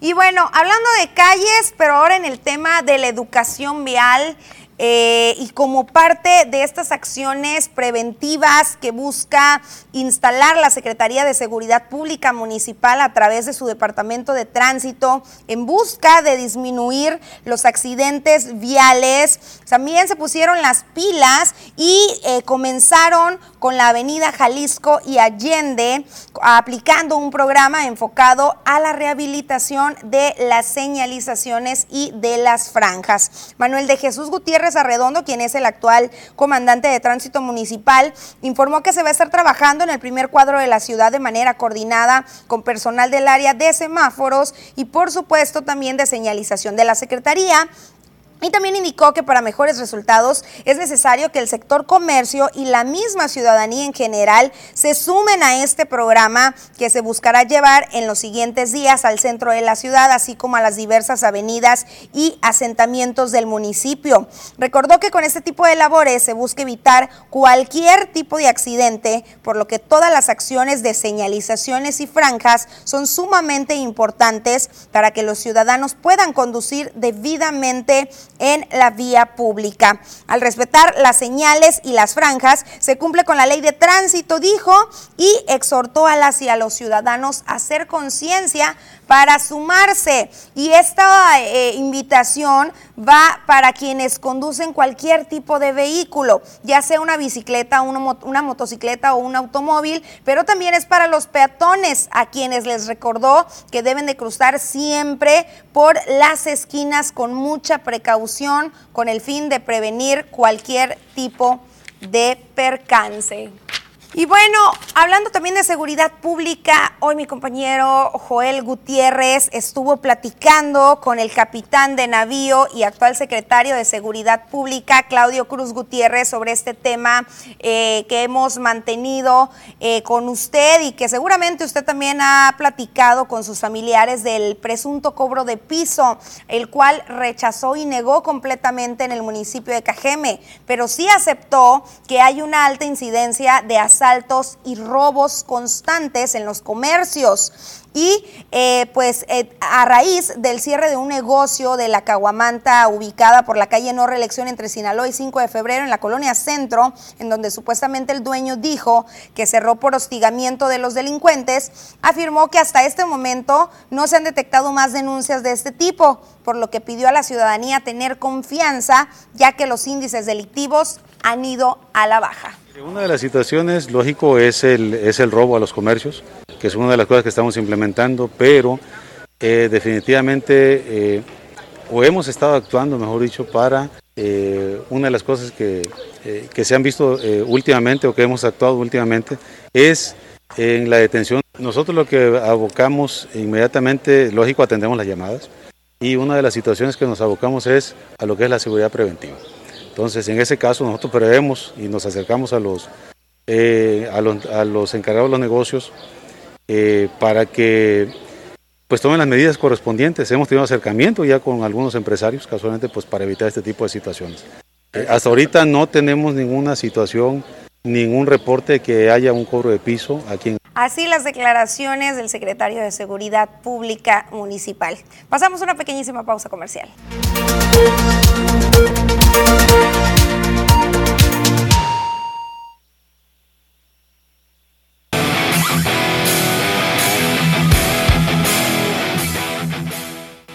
Y bueno, hablando de calles, pero ahora en el tema de la educación vial, eh, y como parte de estas acciones preventivas que busca instalar la Secretaría de Seguridad Pública Municipal a través de su Departamento de Tránsito en busca de disminuir los accidentes viales, también se pusieron las pilas y eh, comenzaron con la Avenida Jalisco y Allende aplicando un programa enfocado a la rehabilitación de las señalizaciones y de las franjas. Manuel de Jesús Gutiérrez Arredondo, quien es el actual comandante de tránsito municipal, informó que se va a estar trabajando en el primer cuadro de la ciudad de manera coordinada con personal del área de semáforos y por supuesto también de señalización de la Secretaría y también indicó que para mejores resultados es necesario que el sector comercio y la misma ciudadanía en general se sumen a este programa que se buscará llevar en los siguientes días al centro de la ciudad, así como a las diversas avenidas y asentamientos del municipio. Recordó que con este tipo de labores se busca evitar cualquier tipo de accidente, por lo que todas las acciones de señalizaciones y franjas son sumamente importantes para que los ciudadanos puedan conducir debidamente en la vía pública. Al respetar las señales y las franjas, se cumple con la ley de tránsito, dijo, y exhortó a las y a los ciudadanos a hacer conciencia para sumarse. Y esta eh, invitación va para quienes conducen cualquier tipo de vehículo, ya sea una bicicleta, una, una motocicleta o un automóvil, pero también es para los peatones, a quienes les recordó que deben de cruzar siempre por las esquinas con mucha precaución, con el fin de prevenir cualquier tipo de percance. Y bueno, hablando también de seguridad pública, hoy mi compañero Joel Gutiérrez estuvo platicando con el capitán de navío y actual secretario de Seguridad Pública, Claudio Cruz Gutiérrez, sobre este tema eh, que hemos mantenido eh, con usted y que seguramente usted también ha platicado con sus familiares del presunto cobro de piso, el cual rechazó y negó completamente en el municipio de Cajeme, pero sí aceptó que hay una alta incidencia de asaltos y constantes en los comercios. Y eh, pues eh, a raíz del cierre de un negocio de la Caguamanta ubicada por la calle No Reelección entre Sinaloa y 5 de febrero en la colonia Centro, en donde supuestamente el dueño dijo que cerró por hostigamiento de los delincuentes, afirmó que hasta este momento no se han detectado más denuncias de este tipo, por lo que pidió a la ciudadanía tener confianza, ya que los índices delictivos han ido a la baja. Una de las situaciones, lógico, es el, es el robo a los comercios, que es una de las cosas que estamos implementando, pero eh, definitivamente eh, o hemos estado actuando, mejor dicho, para eh, una de las cosas que, que se han visto últimamente o que hemos actuado últimamente es en la detención. Nosotros lo que abocamos inmediatamente, lógico, atendemos las llamadas y una de las situaciones que nos abocamos es a lo que es la seguridad preventiva. Entonces, en ese caso, nosotros prevemos y nos acercamos a los, eh, a los, encargados de los negocios eh, para que pues tomen las medidas correspondientes. Hemos tenido acercamiento ya con algunos empresarios, casualmente, pues para evitar este tipo de situaciones. Eh, hasta ahorita no tenemos ninguna situación, ningún reporte que haya un cobro de piso aquí en Así las declaraciones del secretario de Seguridad Pública Municipal. Pasamos una pequeñísima pausa comercial.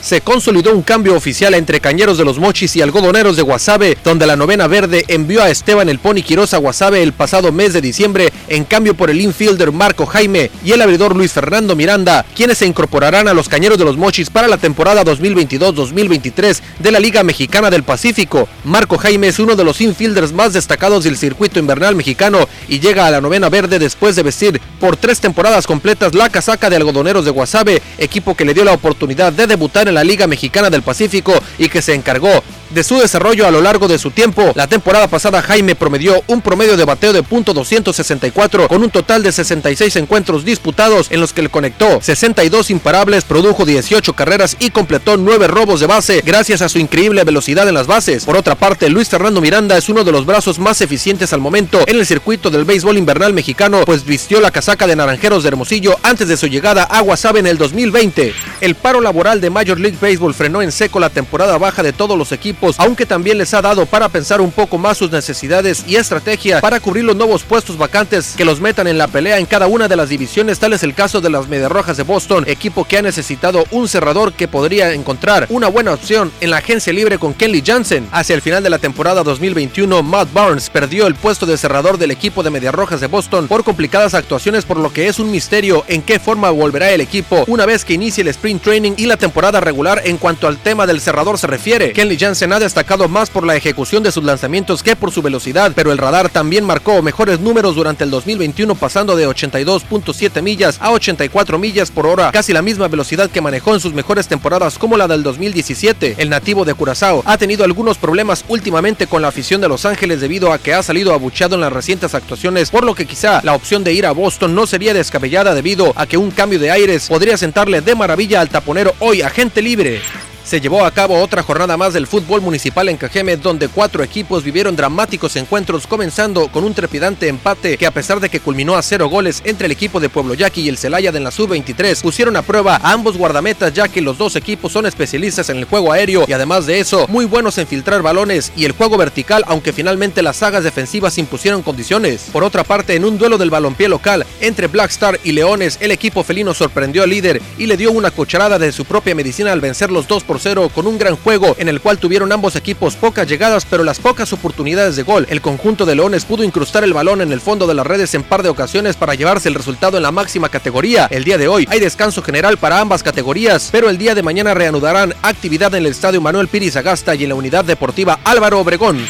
se consolidó un cambio oficial entre Cañeros de los Mochis y Algodoneros de Guasave, donde la novena verde envió a Esteban El Pony Quiroz a Guasave el pasado mes de diciembre en cambio por el infielder Marco Jaime y el abridor Luis Fernando Miranda, quienes se incorporarán a los Cañeros de los Mochis para la temporada 2022-2023 de la Liga Mexicana del Pacífico. Marco Jaime es uno de los infielders más destacados del circuito invernal mexicano y llega a la novena verde después de vestir por tres temporadas completas la casaca de Algodoneros de Guasave, equipo que le dio la oportunidad de debutar en la Liga Mexicana del Pacífico y que se encargó de su desarrollo a lo largo de su tiempo. La temporada pasada Jaime promedió un promedio de bateo de punto .264 con un total de 66 encuentros disputados en los que le conectó 62 imparables, produjo 18 carreras y completó 9 robos de base gracias a su increíble velocidad en las bases. Por otra parte, Luis Fernando Miranda es uno de los brazos más eficientes al momento en el circuito del béisbol invernal mexicano, pues vistió la casaca de Naranjeros de Hermosillo antes de su llegada a Guasave en el 2020. El paro laboral de Major League Baseball frenó en seco la temporada baja de todos los equipos aunque también les ha dado para pensar un poco más sus necesidades y estrategia para cubrir los nuevos puestos vacantes que los metan en la pelea en cada una de las divisiones. Tal es el caso de las Rojas de Boston, equipo que ha necesitado un cerrador que podría encontrar una buena opción en la agencia libre con Kenley Jansen. Hacia el final de la temporada 2021, Matt Barnes perdió el puesto de cerrador del equipo de Rojas de Boston por complicadas actuaciones, por lo que es un misterio en qué forma volverá el equipo una vez que inicie el sprint training y la temporada regular en cuanto al tema del cerrador se refiere. Kenley Jansen ha destacado más por la ejecución de sus lanzamientos que por su velocidad, pero el radar también marcó mejores números durante el 2021 pasando de 82.7 millas a 84 millas por hora, casi la misma velocidad que manejó en sus mejores temporadas como la del 2017. El nativo de Curazao ha tenido algunos problemas últimamente con la afición de Los Ángeles debido a que ha salido abucheado en las recientes actuaciones, por lo que quizá la opción de ir a Boston no sería descabellada debido a que un cambio de aires podría sentarle de maravilla al taponero hoy agente libre se llevó a cabo otra jornada más del fútbol municipal en Cajeme, donde cuatro equipos vivieron dramáticos encuentros, comenzando con un trepidante empate que a pesar de que culminó a cero goles entre el equipo de Pueblo Yaqui y el Celaya de la Sub-23, pusieron a prueba a ambos guardametas ya que los dos equipos son especialistas en el juego aéreo y además de eso, muy buenos en filtrar balones y el juego vertical, aunque finalmente las sagas defensivas impusieron condiciones. Por otra parte, en un duelo del balompié local entre Black Star y Leones, el equipo felino sorprendió al líder y le dio una cucharada de su propia medicina al vencer los dos por con un gran juego en el cual tuvieron ambos equipos pocas llegadas pero las pocas oportunidades de gol. El conjunto de Leones pudo incrustar el balón en el fondo de las redes en par de ocasiones para llevarse el resultado en la máxima categoría. El día de hoy hay descanso general para ambas categorías, pero el día de mañana reanudarán actividad en el estadio Manuel Piris Agasta y en la unidad deportiva Álvaro Obregón.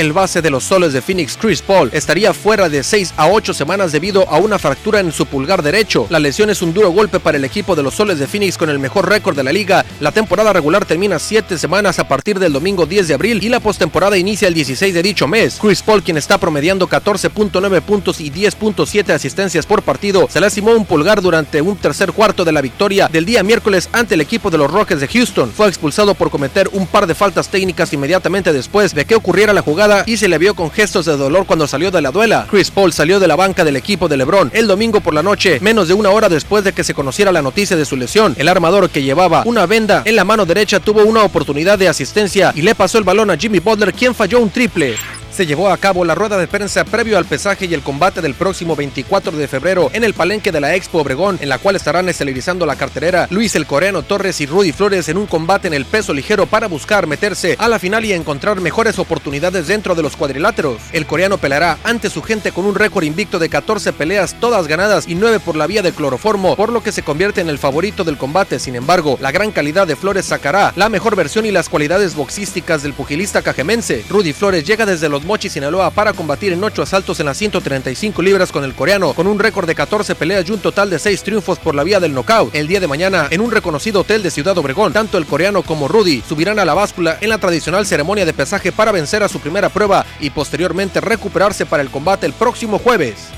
El base de los soles de Phoenix, Chris Paul, estaría fuera de 6 a 8 semanas debido a una fractura en su pulgar derecho. La lesión es un duro golpe para el equipo de los soles de Phoenix con el mejor récord de la liga. La temporada regular termina 7 semanas a partir del domingo 10 de abril y la postemporada inicia el 16 de dicho mes. Chris Paul, quien está promediando 14.9 puntos y 10.7 asistencias por partido, se lastimó un pulgar durante un tercer cuarto de la victoria del día miércoles ante el equipo de los Rockets de Houston. Fue expulsado por cometer un par de faltas técnicas inmediatamente después de que ocurriera la jugada y se le vio con gestos de dolor cuando salió de la duela. Chris Paul salió de la banca del equipo de LeBron el domingo por la noche, menos de una hora después de que se conociera la noticia de su lesión. El armador que llevaba una venda en la mano derecha tuvo una oportunidad de asistencia y le pasó el balón a Jimmy Butler, quien falló un triple se llevó a cabo la rueda de prensa previo al pesaje y el combate del próximo 24 de febrero en el palenque de la Expo Obregón, en la cual estarán esterilizando la carterera Luis el Coreano Torres y Rudy Flores en un combate en el peso ligero para buscar meterse a la final y encontrar mejores oportunidades dentro de los cuadriláteros. El coreano peleará ante su gente con un récord invicto de 14 peleas, todas ganadas y 9 por la vía del cloroformo, por lo que se convierte en el favorito del combate. Sin embargo, la gran calidad de Flores sacará la mejor versión y las cualidades boxísticas del pugilista cajemense. Rudy Flores llega desde los Mochi, Sinaloa para combatir en 8 asaltos en las 135 libras con el coreano, con un récord de 14 peleas y un total de 6 triunfos por la vía del knockout. El día de mañana, en un reconocido hotel de Ciudad Obregón, tanto el coreano como Rudy subirán a la báscula en la tradicional ceremonia de pesaje para vencer a su primera prueba y posteriormente recuperarse para el combate el próximo jueves.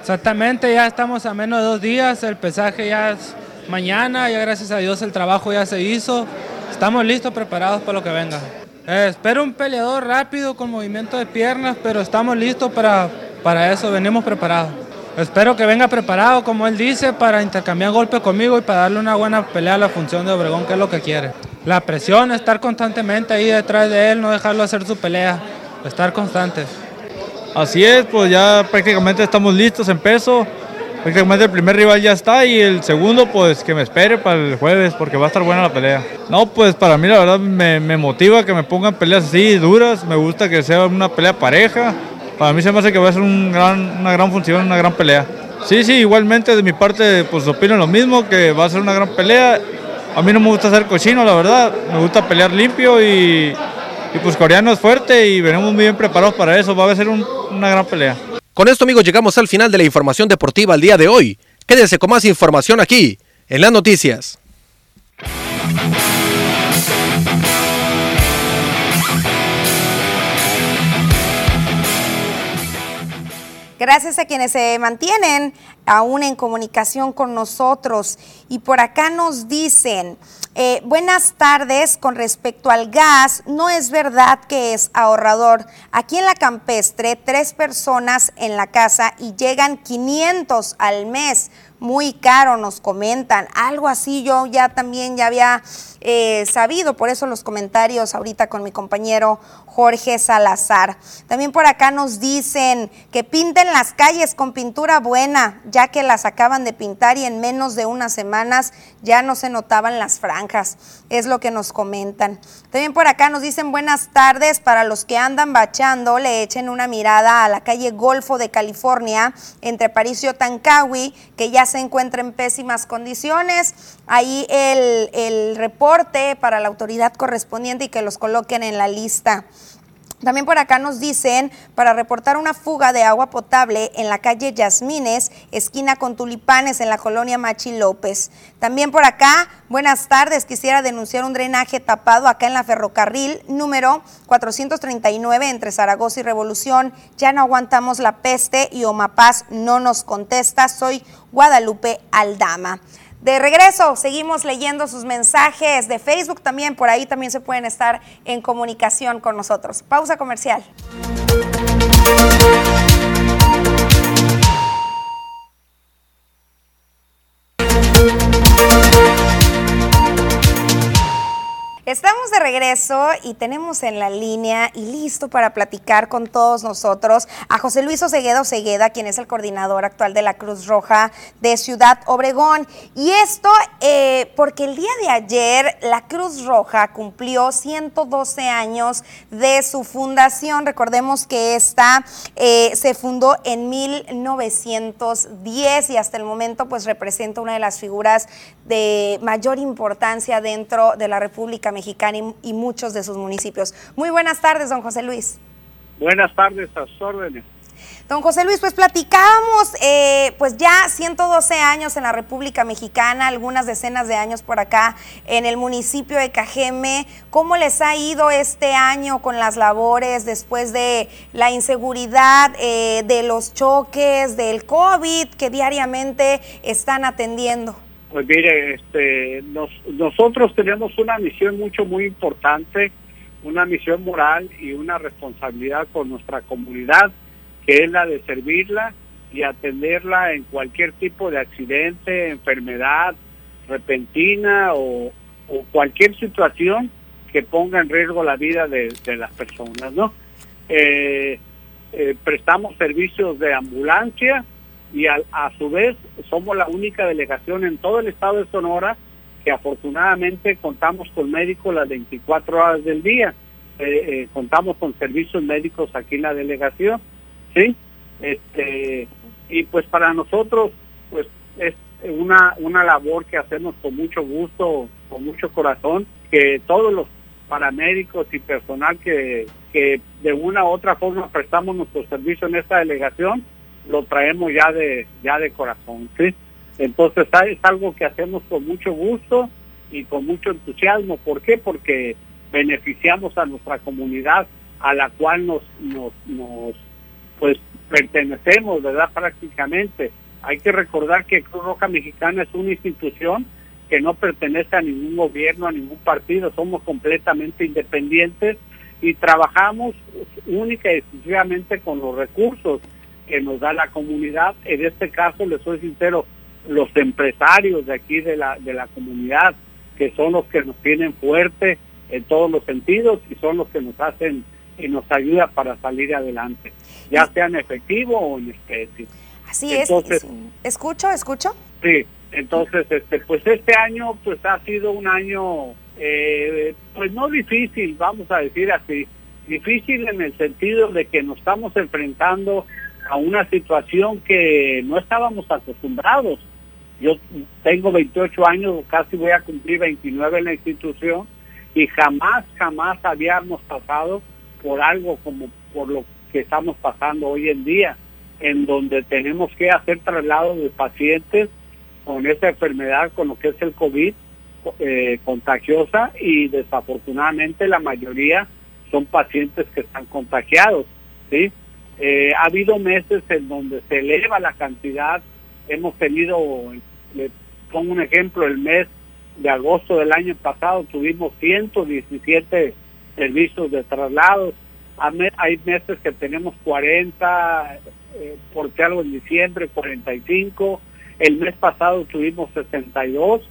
Exactamente, ya estamos a menos de dos días, el pesaje ya es mañana, ya gracias a Dios el trabajo ya se hizo, estamos listos, preparados para lo que venga. Eh, espero un peleador rápido con movimiento de piernas, pero estamos listos para, para eso, venimos preparados. Espero que venga preparado, como él dice, para intercambiar golpes conmigo y para darle una buena pelea a la función de Obregón, que es lo que quiere. La presión, estar constantemente ahí detrás de él, no dejarlo hacer su pelea, estar constantes. Así es, pues ya prácticamente estamos listos en peso. Prácticamente el primer rival ya está y el segundo pues que me espere para el jueves porque va a estar buena la pelea. No, pues para mí la verdad me, motiva que me pongan peleas así duras, me gusta que sea una pelea pareja. Para mí se me hace que va a ser un gran, una gran función, una gran pelea. Sí, sí, igualmente de mi parte pues opino lo mismo, que va a ser una gran pelea. A mí no me gusta hacer cochino, la verdad, me gusta pelear limpio y, pues coreano es fuerte y venimos muy bien preparados para eso, va a ser una gran pelea. Con esto amigos llegamos al final de la información deportiva al día de hoy. Quédese con más información aquí, en las noticias. Gracias a quienes se mantienen aún en comunicación con nosotros. Y por acá nos dicen, eh, buenas tardes, con respecto al gas, no es verdad que es ahorrador. Aquí en la campestre, tres personas en la casa y llegan 500 al mes muy caro, nos comentan. Algo así yo ya también ya había eh, sabido, por eso los comentarios ahorita con mi compañero Jorge Salazar. También por acá nos dicen que pinten las calles con pintura buena, ya que las acaban de pintar y en menos de unas semanas ya no se notaban las franjas. Es lo que nos comentan. También por acá nos dicen buenas tardes para los que andan bachando, le echen una mirada a la calle Golfo de California entre París y Otancawi, que ya se encuentra en pésimas condiciones. Ahí el, el reporte para la autoridad correspondiente y que los coloquen en la lista. También por acá nos dicen para reportar una fuga de agua potable en la calle Yasmines, esquina con tulipanes en la colonia Machi López. También por acá, buenas tardes, quisiera denunciar un drenaje tapado acá en la ferrocarril número 439 entre Zaragoza y Revolución. Ya no aguantamos la peste y Omapaz no nos contesta. Soy Guadalupe Aldama. De regreso, seguimos leyendo sus mensajes de Facebook también, por ahí también se pueden estar en comunicación con nosotros. Pausa comercial. Estamos de regreso y tenemos en la línea y listo para platicar con todos nosotros a José Luis Osegueda Osegueda, quien es el coordinador actual de la Cruz Roja de Ciudad Obregón. Y esto eh, porque el día de ayer la Cruz Roja cumplió 112 años de su fundación. Recordemos que esta eh, se fundó en 1910 y hasta el momento pues representa una de las figuras de mayor importancia dentro de la República Mexicana y muchos de sus municipios. Muy buenas tardes, don José Luis. Buenas tardes, a sus órdenes. Don José Luis, pues platicábamos, eh, pues ya 112 años en la República Mexicana, algunas decenas de años por acá en el municipio de Cajeme. ¿Cómo les ha ido este año con las labores después de la inseguridad, eh, de los choques, del COVID que diariamente están atendiendo? Pues mire, este, nosotros tenemos una misión mucho, muy importante, una misión moral y una responsabilidad con nuestra comunidad que es la de servirla y atenderla en cualquier tipo de accidente, enfermedad repentina o, cualquier situación que ponga en riesgo la vida de, las personas, ¿no? Eh, eh, prestamos servicios de ambulancia y a, su vez somos la única delegación en todo el estado de Sonora que afortunadamente contamos con médicos las 24 horas del día. Eh, contamos con servicios médicos aquí en la delegación ¿sí? Este, y pues para nosotros, pues es una, una labor que hacemos con mucho gusto, con mucho corazón, que todos los paramédicos y personal que, que de una u otra forma prestamos nuestro servicio en esta delegación, lo traemos ya de, ya de corazón, ¿sí? Entonces es algo que hacemos con mucho gusto y con mucho entusiasmo. ¿Por qué? Porque beneficiamos a nuestra comunidad a la cual nos, nos, pues pertenecemos, ¿verdad? Prácticamente. Hay que recordar que Cruz Roja Mexicana es una institución que no pertenece a ningún gobierno, a ningún partido, somos completamente independientes y trabajamos única y exclusivamente con los recursos que nos da la comunidad. En este caso, les soy sincero, los empresarios de aquí de la, de la comunidad, que son los que nos tienen fuerte en todos los sentidos y son los que nos hacen y nos ayuda para salir adelante ya sea en efectivo o en especie. Así es. ¿Escucho? ¿Escucho? Sí, entonces, este, pues este año pues ha sido un año, eh, pues no difícil, vamos a decir así, difícil en el sentido de que nos estamos enfrentando a una situación que no estábamos acostumbrados. Yo tengo 28 años, casi voy a cumplir 29 en la institución y jamás, jamás habíamos pasado por algo como por lo que estamos pasando hoy en día, en donde tenemos que hacer traslados de pacientes con esta enfermedad, con lo que es el COVID eh, contagiosa y desafortunadamente la mayoría son pacientes que están contagiados. ¿sí? Eh, ha habido meses en donde se eleva la cantidad, hemos tenido, le pongo un ejemplo, el mes de agosto del año pasado tuvimos 117 servicios de traslados, hay meses que tenemos 40, eh, porque algo en diciembre, 45. El mes pasado tuvimos 62.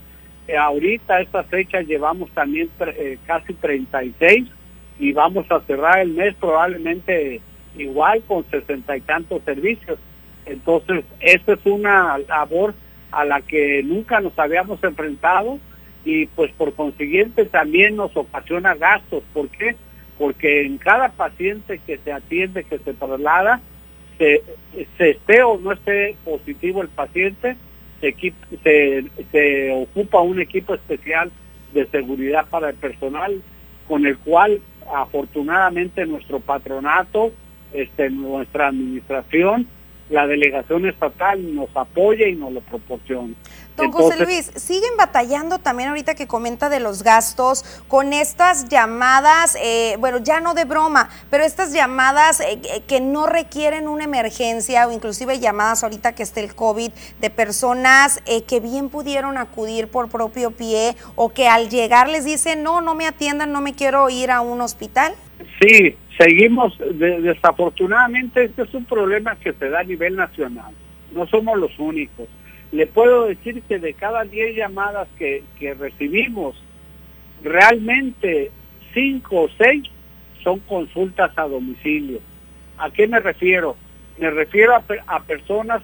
Eh, ahorita, esta fecha, llevamos también eh, casi 36 y vamos a cerrar el mes probablemente igual con 60 y tantos servicios. Entonces, esta es una labor a la que nunca nos habíamos enfrentado y pues por consiguiente también nos ocasiona gastos. ¿Por qué? porque en cada paciente que se atiende, que se traslada, se, esté o no esté positivo el paciente, se, se, ocupa un equipo especial de seguridad para el personal, con el cual afortunadamente nuestro patronato, este, nuestra administración, la delegación estatal nos apoya y nos lo proporciona. Don José Luis, ¿siguen batallando también ahorita que comenta de los gastos con estas llamadas, eh, bueno, ya no de broma, pero estas llamadas eh, que no requieren una emergencia o inclusive llamadas ahorita que esté el COVID de personas eh, que bien pudieron acudir por propio pie o que al llegar les dicen, no, no me atiendan, no me quiero ir a un hospital? Sí, seguimos, desafortunadamente este es un problema que se da a nivel nacional, no somos los únicos le puedo decir que de cada 10 llamadas que, recibimos, realmente 5 o 6 son consultas a domicilio. ¿A qué me refiero? Me refiero a, personas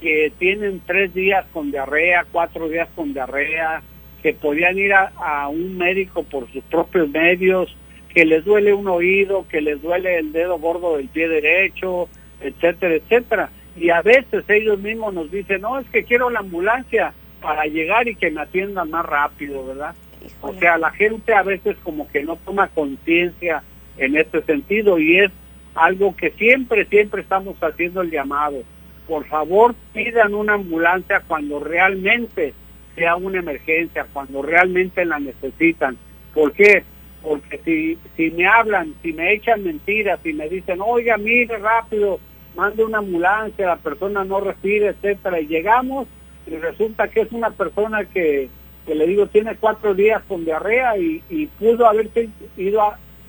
que tienen tres días con diarrea, cuatro días con diarrea, que podían ir a, un médico por sus propios medios, que les duele un oído, que les duele el dedo gordo del pie derecho, etcétera, etcétera y a veces ellos mismos nos dicen, no, es que quiero la ambulancia para llegar y que me atiendan más rápido, ¿verdad? O sea, la gente a veces como que no toma conciencia en este sentido y es algo que siempre, siempre estamos haciendo el llamado. Por favor, pidan una ambulancia cuando realmente sea una emergencia, cuando realmente la necesitan. ¿Por qué? Porque si, si me hablan, si me echan mentiras, si me dicen, oiga, mire rápido, mande una ambulancia, la persona no respira, etcétera, y llegamos y resulta que es una persona que, que le digo tiene cuatro días con diarrea y, y pudo haber ido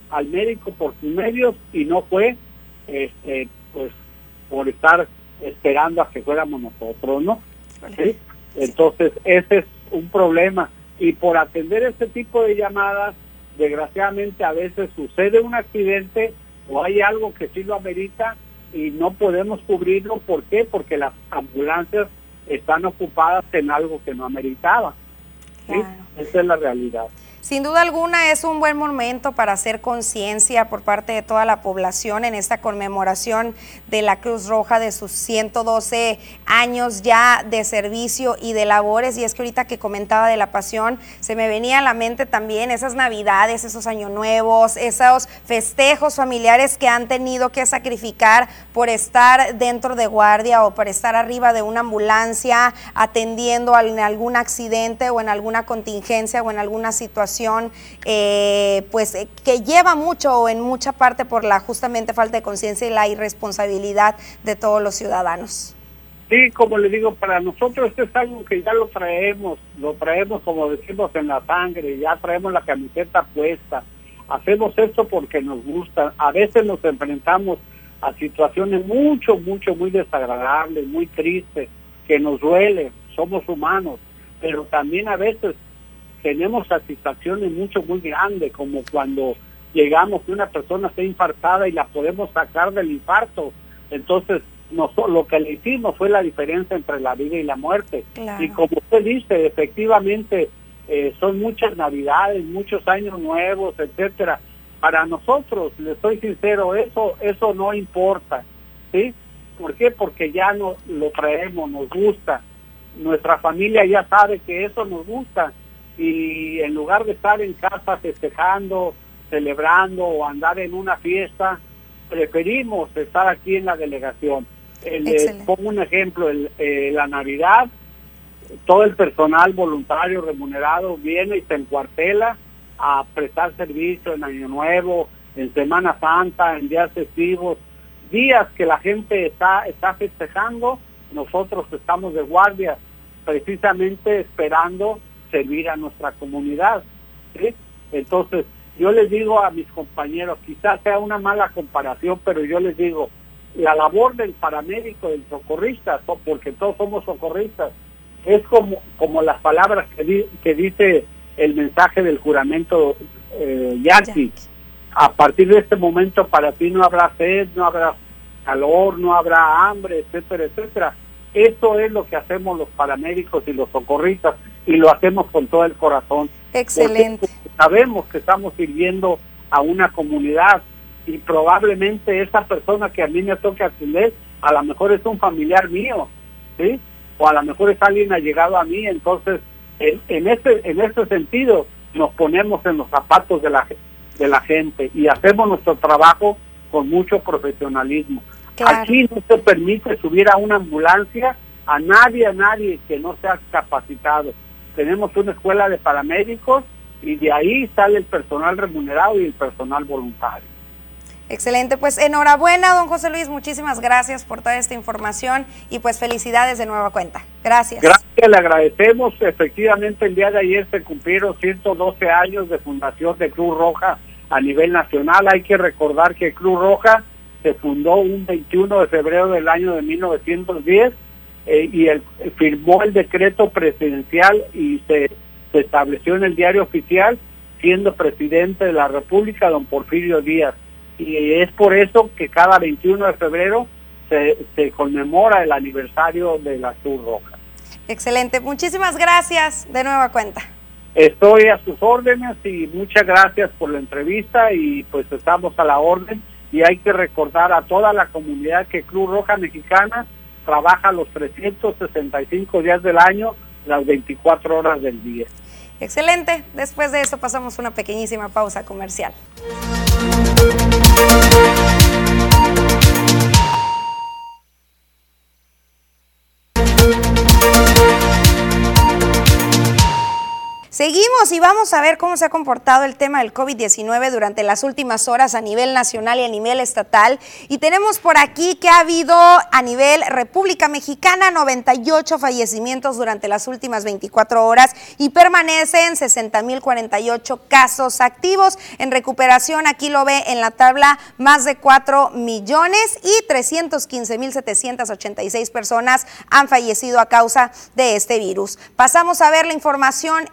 al médico por sus medios y no fue, este, pues por estar esperando a que fuéramos nosotros, ¿no? Entonces, ese es un problema. Y por atender este tipo de llamadas, desgraciadamente a veces sucede un accidente o hay algo que sí lo amerita y no podemos cubrirlo. ¿Por qué? Porque las ambulancias están ocupadas en algo que no ameritaba. Esa es la realidad. Sin duda alguna es un buen momento para hacer conciencia por parte de toda la población en esta conmemoración de la Cruz Roja de sus 112 años ya de servicio y de labores. Y es que ahorita que comentaba de la pasión, se me venía a la mente también esas navidades, esos años nuevos, esos festejos familiares que han tenido que sacrificar por estar dentro de guardia o por estar arriba de una ambulancia atendiendo en algún accidente o en alguna contingencia o en alguna situación eh, pues eh, que lleva mucho o en mucha parte por la justamente falta de conciencia y la irresponsabilidad de todos los ciudadanos. Sí, como le digo, para nosotros esto es algo que ya lo traemos, lo traemos como decimos en la sangre, ya traemos la camiseta puesta, hacemos esto porque nos gusta, a veces nos enfrentamos a situaciones mucho, mucho, muy desagradables, muy tristes, que nos duele, somos humanos, pero también a veces tenemos satisfacciones mucho, muy grandes, como cuando llegamos que una persona está infartada y la podemos sacar del infarto. Entonces, lo que le hicimos fue la diferencia entre la vida y la muerte. Y como usted dice, efectivamente, eh, son muchas navidades, muchos años nuevos, etcétera. Para nosotros, le soy sincero, eso, eso no importa, ¿sí? ¿Por qué? Porque ya no lo traemos, nos gusta. Nuestra familia ya sabe que eso nos gusta y en lugar de estar en casa festejando, celebrando o andar en una fiesta, preferimos estar aquí en la delegación. El, pongo un ejemplo, el, eh, la Navidad, todo el personal voluntario remunerado viene y se encuartela a prestar servicio en Año Nuevo, en Semana Santa, en días festivos, días que la gente está, está festejando, nosotros estamos de guardia precisamente esperando servir a nuestra comunidad. Entonces, yo les digo a mis compañeros, quizás sea una mala comparación, pero yo les digo, la labor del paramédico, del socorrista, porque todos somos socorristas, es como, como las palabras que, que dice el mensaje del juramento eh, A partir de este momento para ti no habrá sed, no habrá calor, no habrá hambre, etcétera, etcétera. Eso es lo que hacemos los paramédicos y los socorristas y lo hacemos con todo el corazón. Excelente. Sabemos que estamos sirviendo a una comunidad y probablemente esa persona que a mí me toque atender, a lo mejor es un familiar mío, ¿sí? O a lo mejor es alguien allegado a mí, entonces en, en este en este sentido nos ponemos en los zapatos de la de la gente y hacemos nuestro trabajo con mucho profesionalismo. Aquí no se permite subir a una ambulancia a nadie, a nadie que no sea capacitado tenemos una escuela de paramédicos y de ahí sale el personal remunerado y el personal voluntario. Excelente, pues enhorabuena, don José Luis, muchísimas gracias por toda esta información y pues felicidades de nueva cuenta. Gracias. Gracias, le agradecemos. Efectivamente, el día de ayer se cumplieron 112 años de fundación de Cruz Roja a nivel nacional. Hay que recordar que Cruz Roja se fundó un 21 de febrero del año de 1910 eh, y el, firmó el decreto presidencial y se, estableció en el diario oficial siendo presidente de la República don Porfirio Díaz. Y es por eso que cada 21 de febrero se, se conmemora el aniversario de la Cruz Roja. Excelente, muchísimas gracias de nueva cuenta. Estoy a sus órdenes y muchas gracias por la entrevista y pues estamos a la orden y hay que recordar a toda la comunidad que Cruz Roja Mexicana trabaja los 365 días del año, las 24 horas del día. Excelente. Después de eso pasamos una pequeñísima pausa comercial. Seguimos y vamos a ver cómo se ha comportado el tema del COVID-19 durante las últimas horas a nivel nacional y a nivel estatal. Y tenemos por aquí que ha habido a nivel República Mexicana 98 fallecimientos durante las últimas 24 horas y permanecen 60.048 casos activos. En recuperación, aquí lo ve en la tabla, más de 4 millones y 315.786 personas han fallecido a causa de este virus. Pasamos a ver la información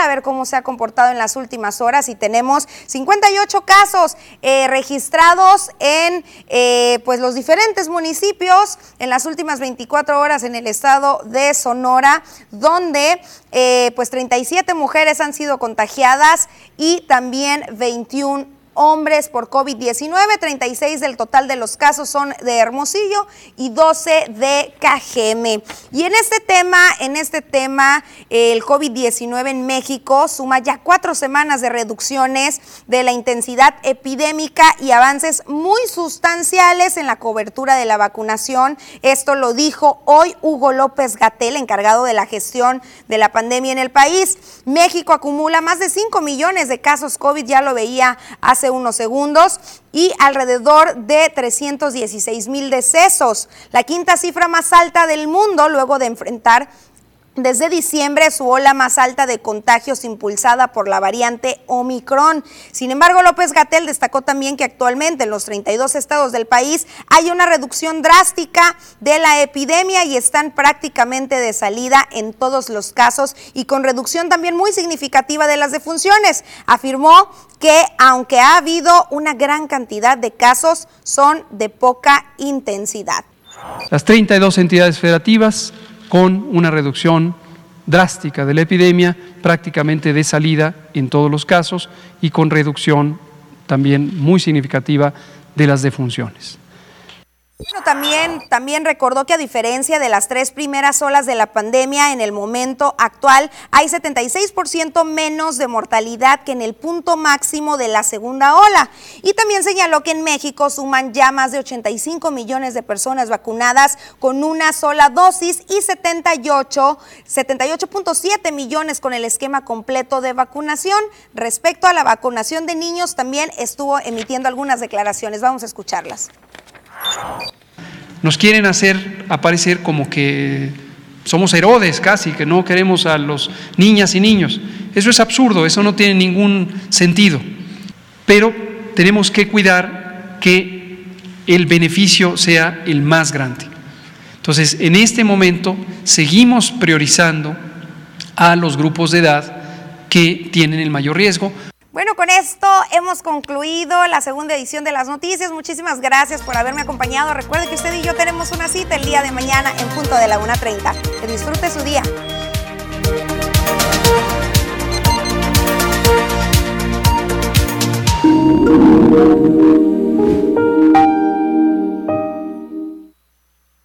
a ver cómo se ha comportado en las últimas horas. Y tenemos 58 casos eh, registrados en eh, pues los diferentes municipios en las últimas 24 horas en el estado de Sonora, donde eh, pues 37 mujeres han sido contagiadas y también 21 hombres por COVID-19, 36 del total de los casos son de Hermosillo y 12 de Cajeme. Y en este tema, en este tema, el COVID-19 en México suma ya cuatro semanas de reducciones de la intensidad epidémica y avances muy sustanciales en la cobertura de la vacunación. Esto lo dijo hoy Hugo López Gatel, encargado de la gestión de la pandemia en el país. México acumula más de 5 millones de casos COVID, ya lo veía hace unos segundos y alrededor de 316 mil decesos, la quinta cifra más alta del mundo luego de enfrentar desde diciembre su ola más alta de contagios impulsada por la variante Omicron. Sin embargo, López Gatel destacó también que actualmente en los 32 estados del país hay una reducción drástica de la epidemia y están prácticamente de salida en todos los casos y con reducción también muy significativa de las defunciones. Afirmó que aunque ha habido una gran cantidad de casos, son de poca intensidad. Las 32 entidades federativas con una reducción drástica de la epidemia, prácticamente de salida en todos los casos y con reducción también muy significativa de las defunciones. También, también recordó que a diferencia de las tres primeras olas de la pandemia, en el momento actual hay 76% menos de mortalidad que en el punto máximo de la segunda ola. Y también señaló que en México suman ya más de 85 millones de personas vacunadas con una sola dosis y 78, 78.7 millones con el esquema completo de vacunación. Respecto a la vacunación de niños, también estuvo emitiendo algunas declaraciones. Vamos a escucharlas. Nos quieren hacer aparecer como que somos Herodes casi, que no queremos a los niñas y niños. Eso es absurdo, eso no tiene ningún sentido. Pero tenemos que cuidar que el beneficio sea el más grande. Entonces, en este momento seguimos priorizando a los grupos de edad que tienen el mayor riesgo. Bueno, con esto hemos concluido la segunda edición de las noticias. Muchísimas gracias por haberme acompañado. Recuerde que usted y yo tenemos una cita el día de mañana en punto de la 1.30. Que disfrute su día.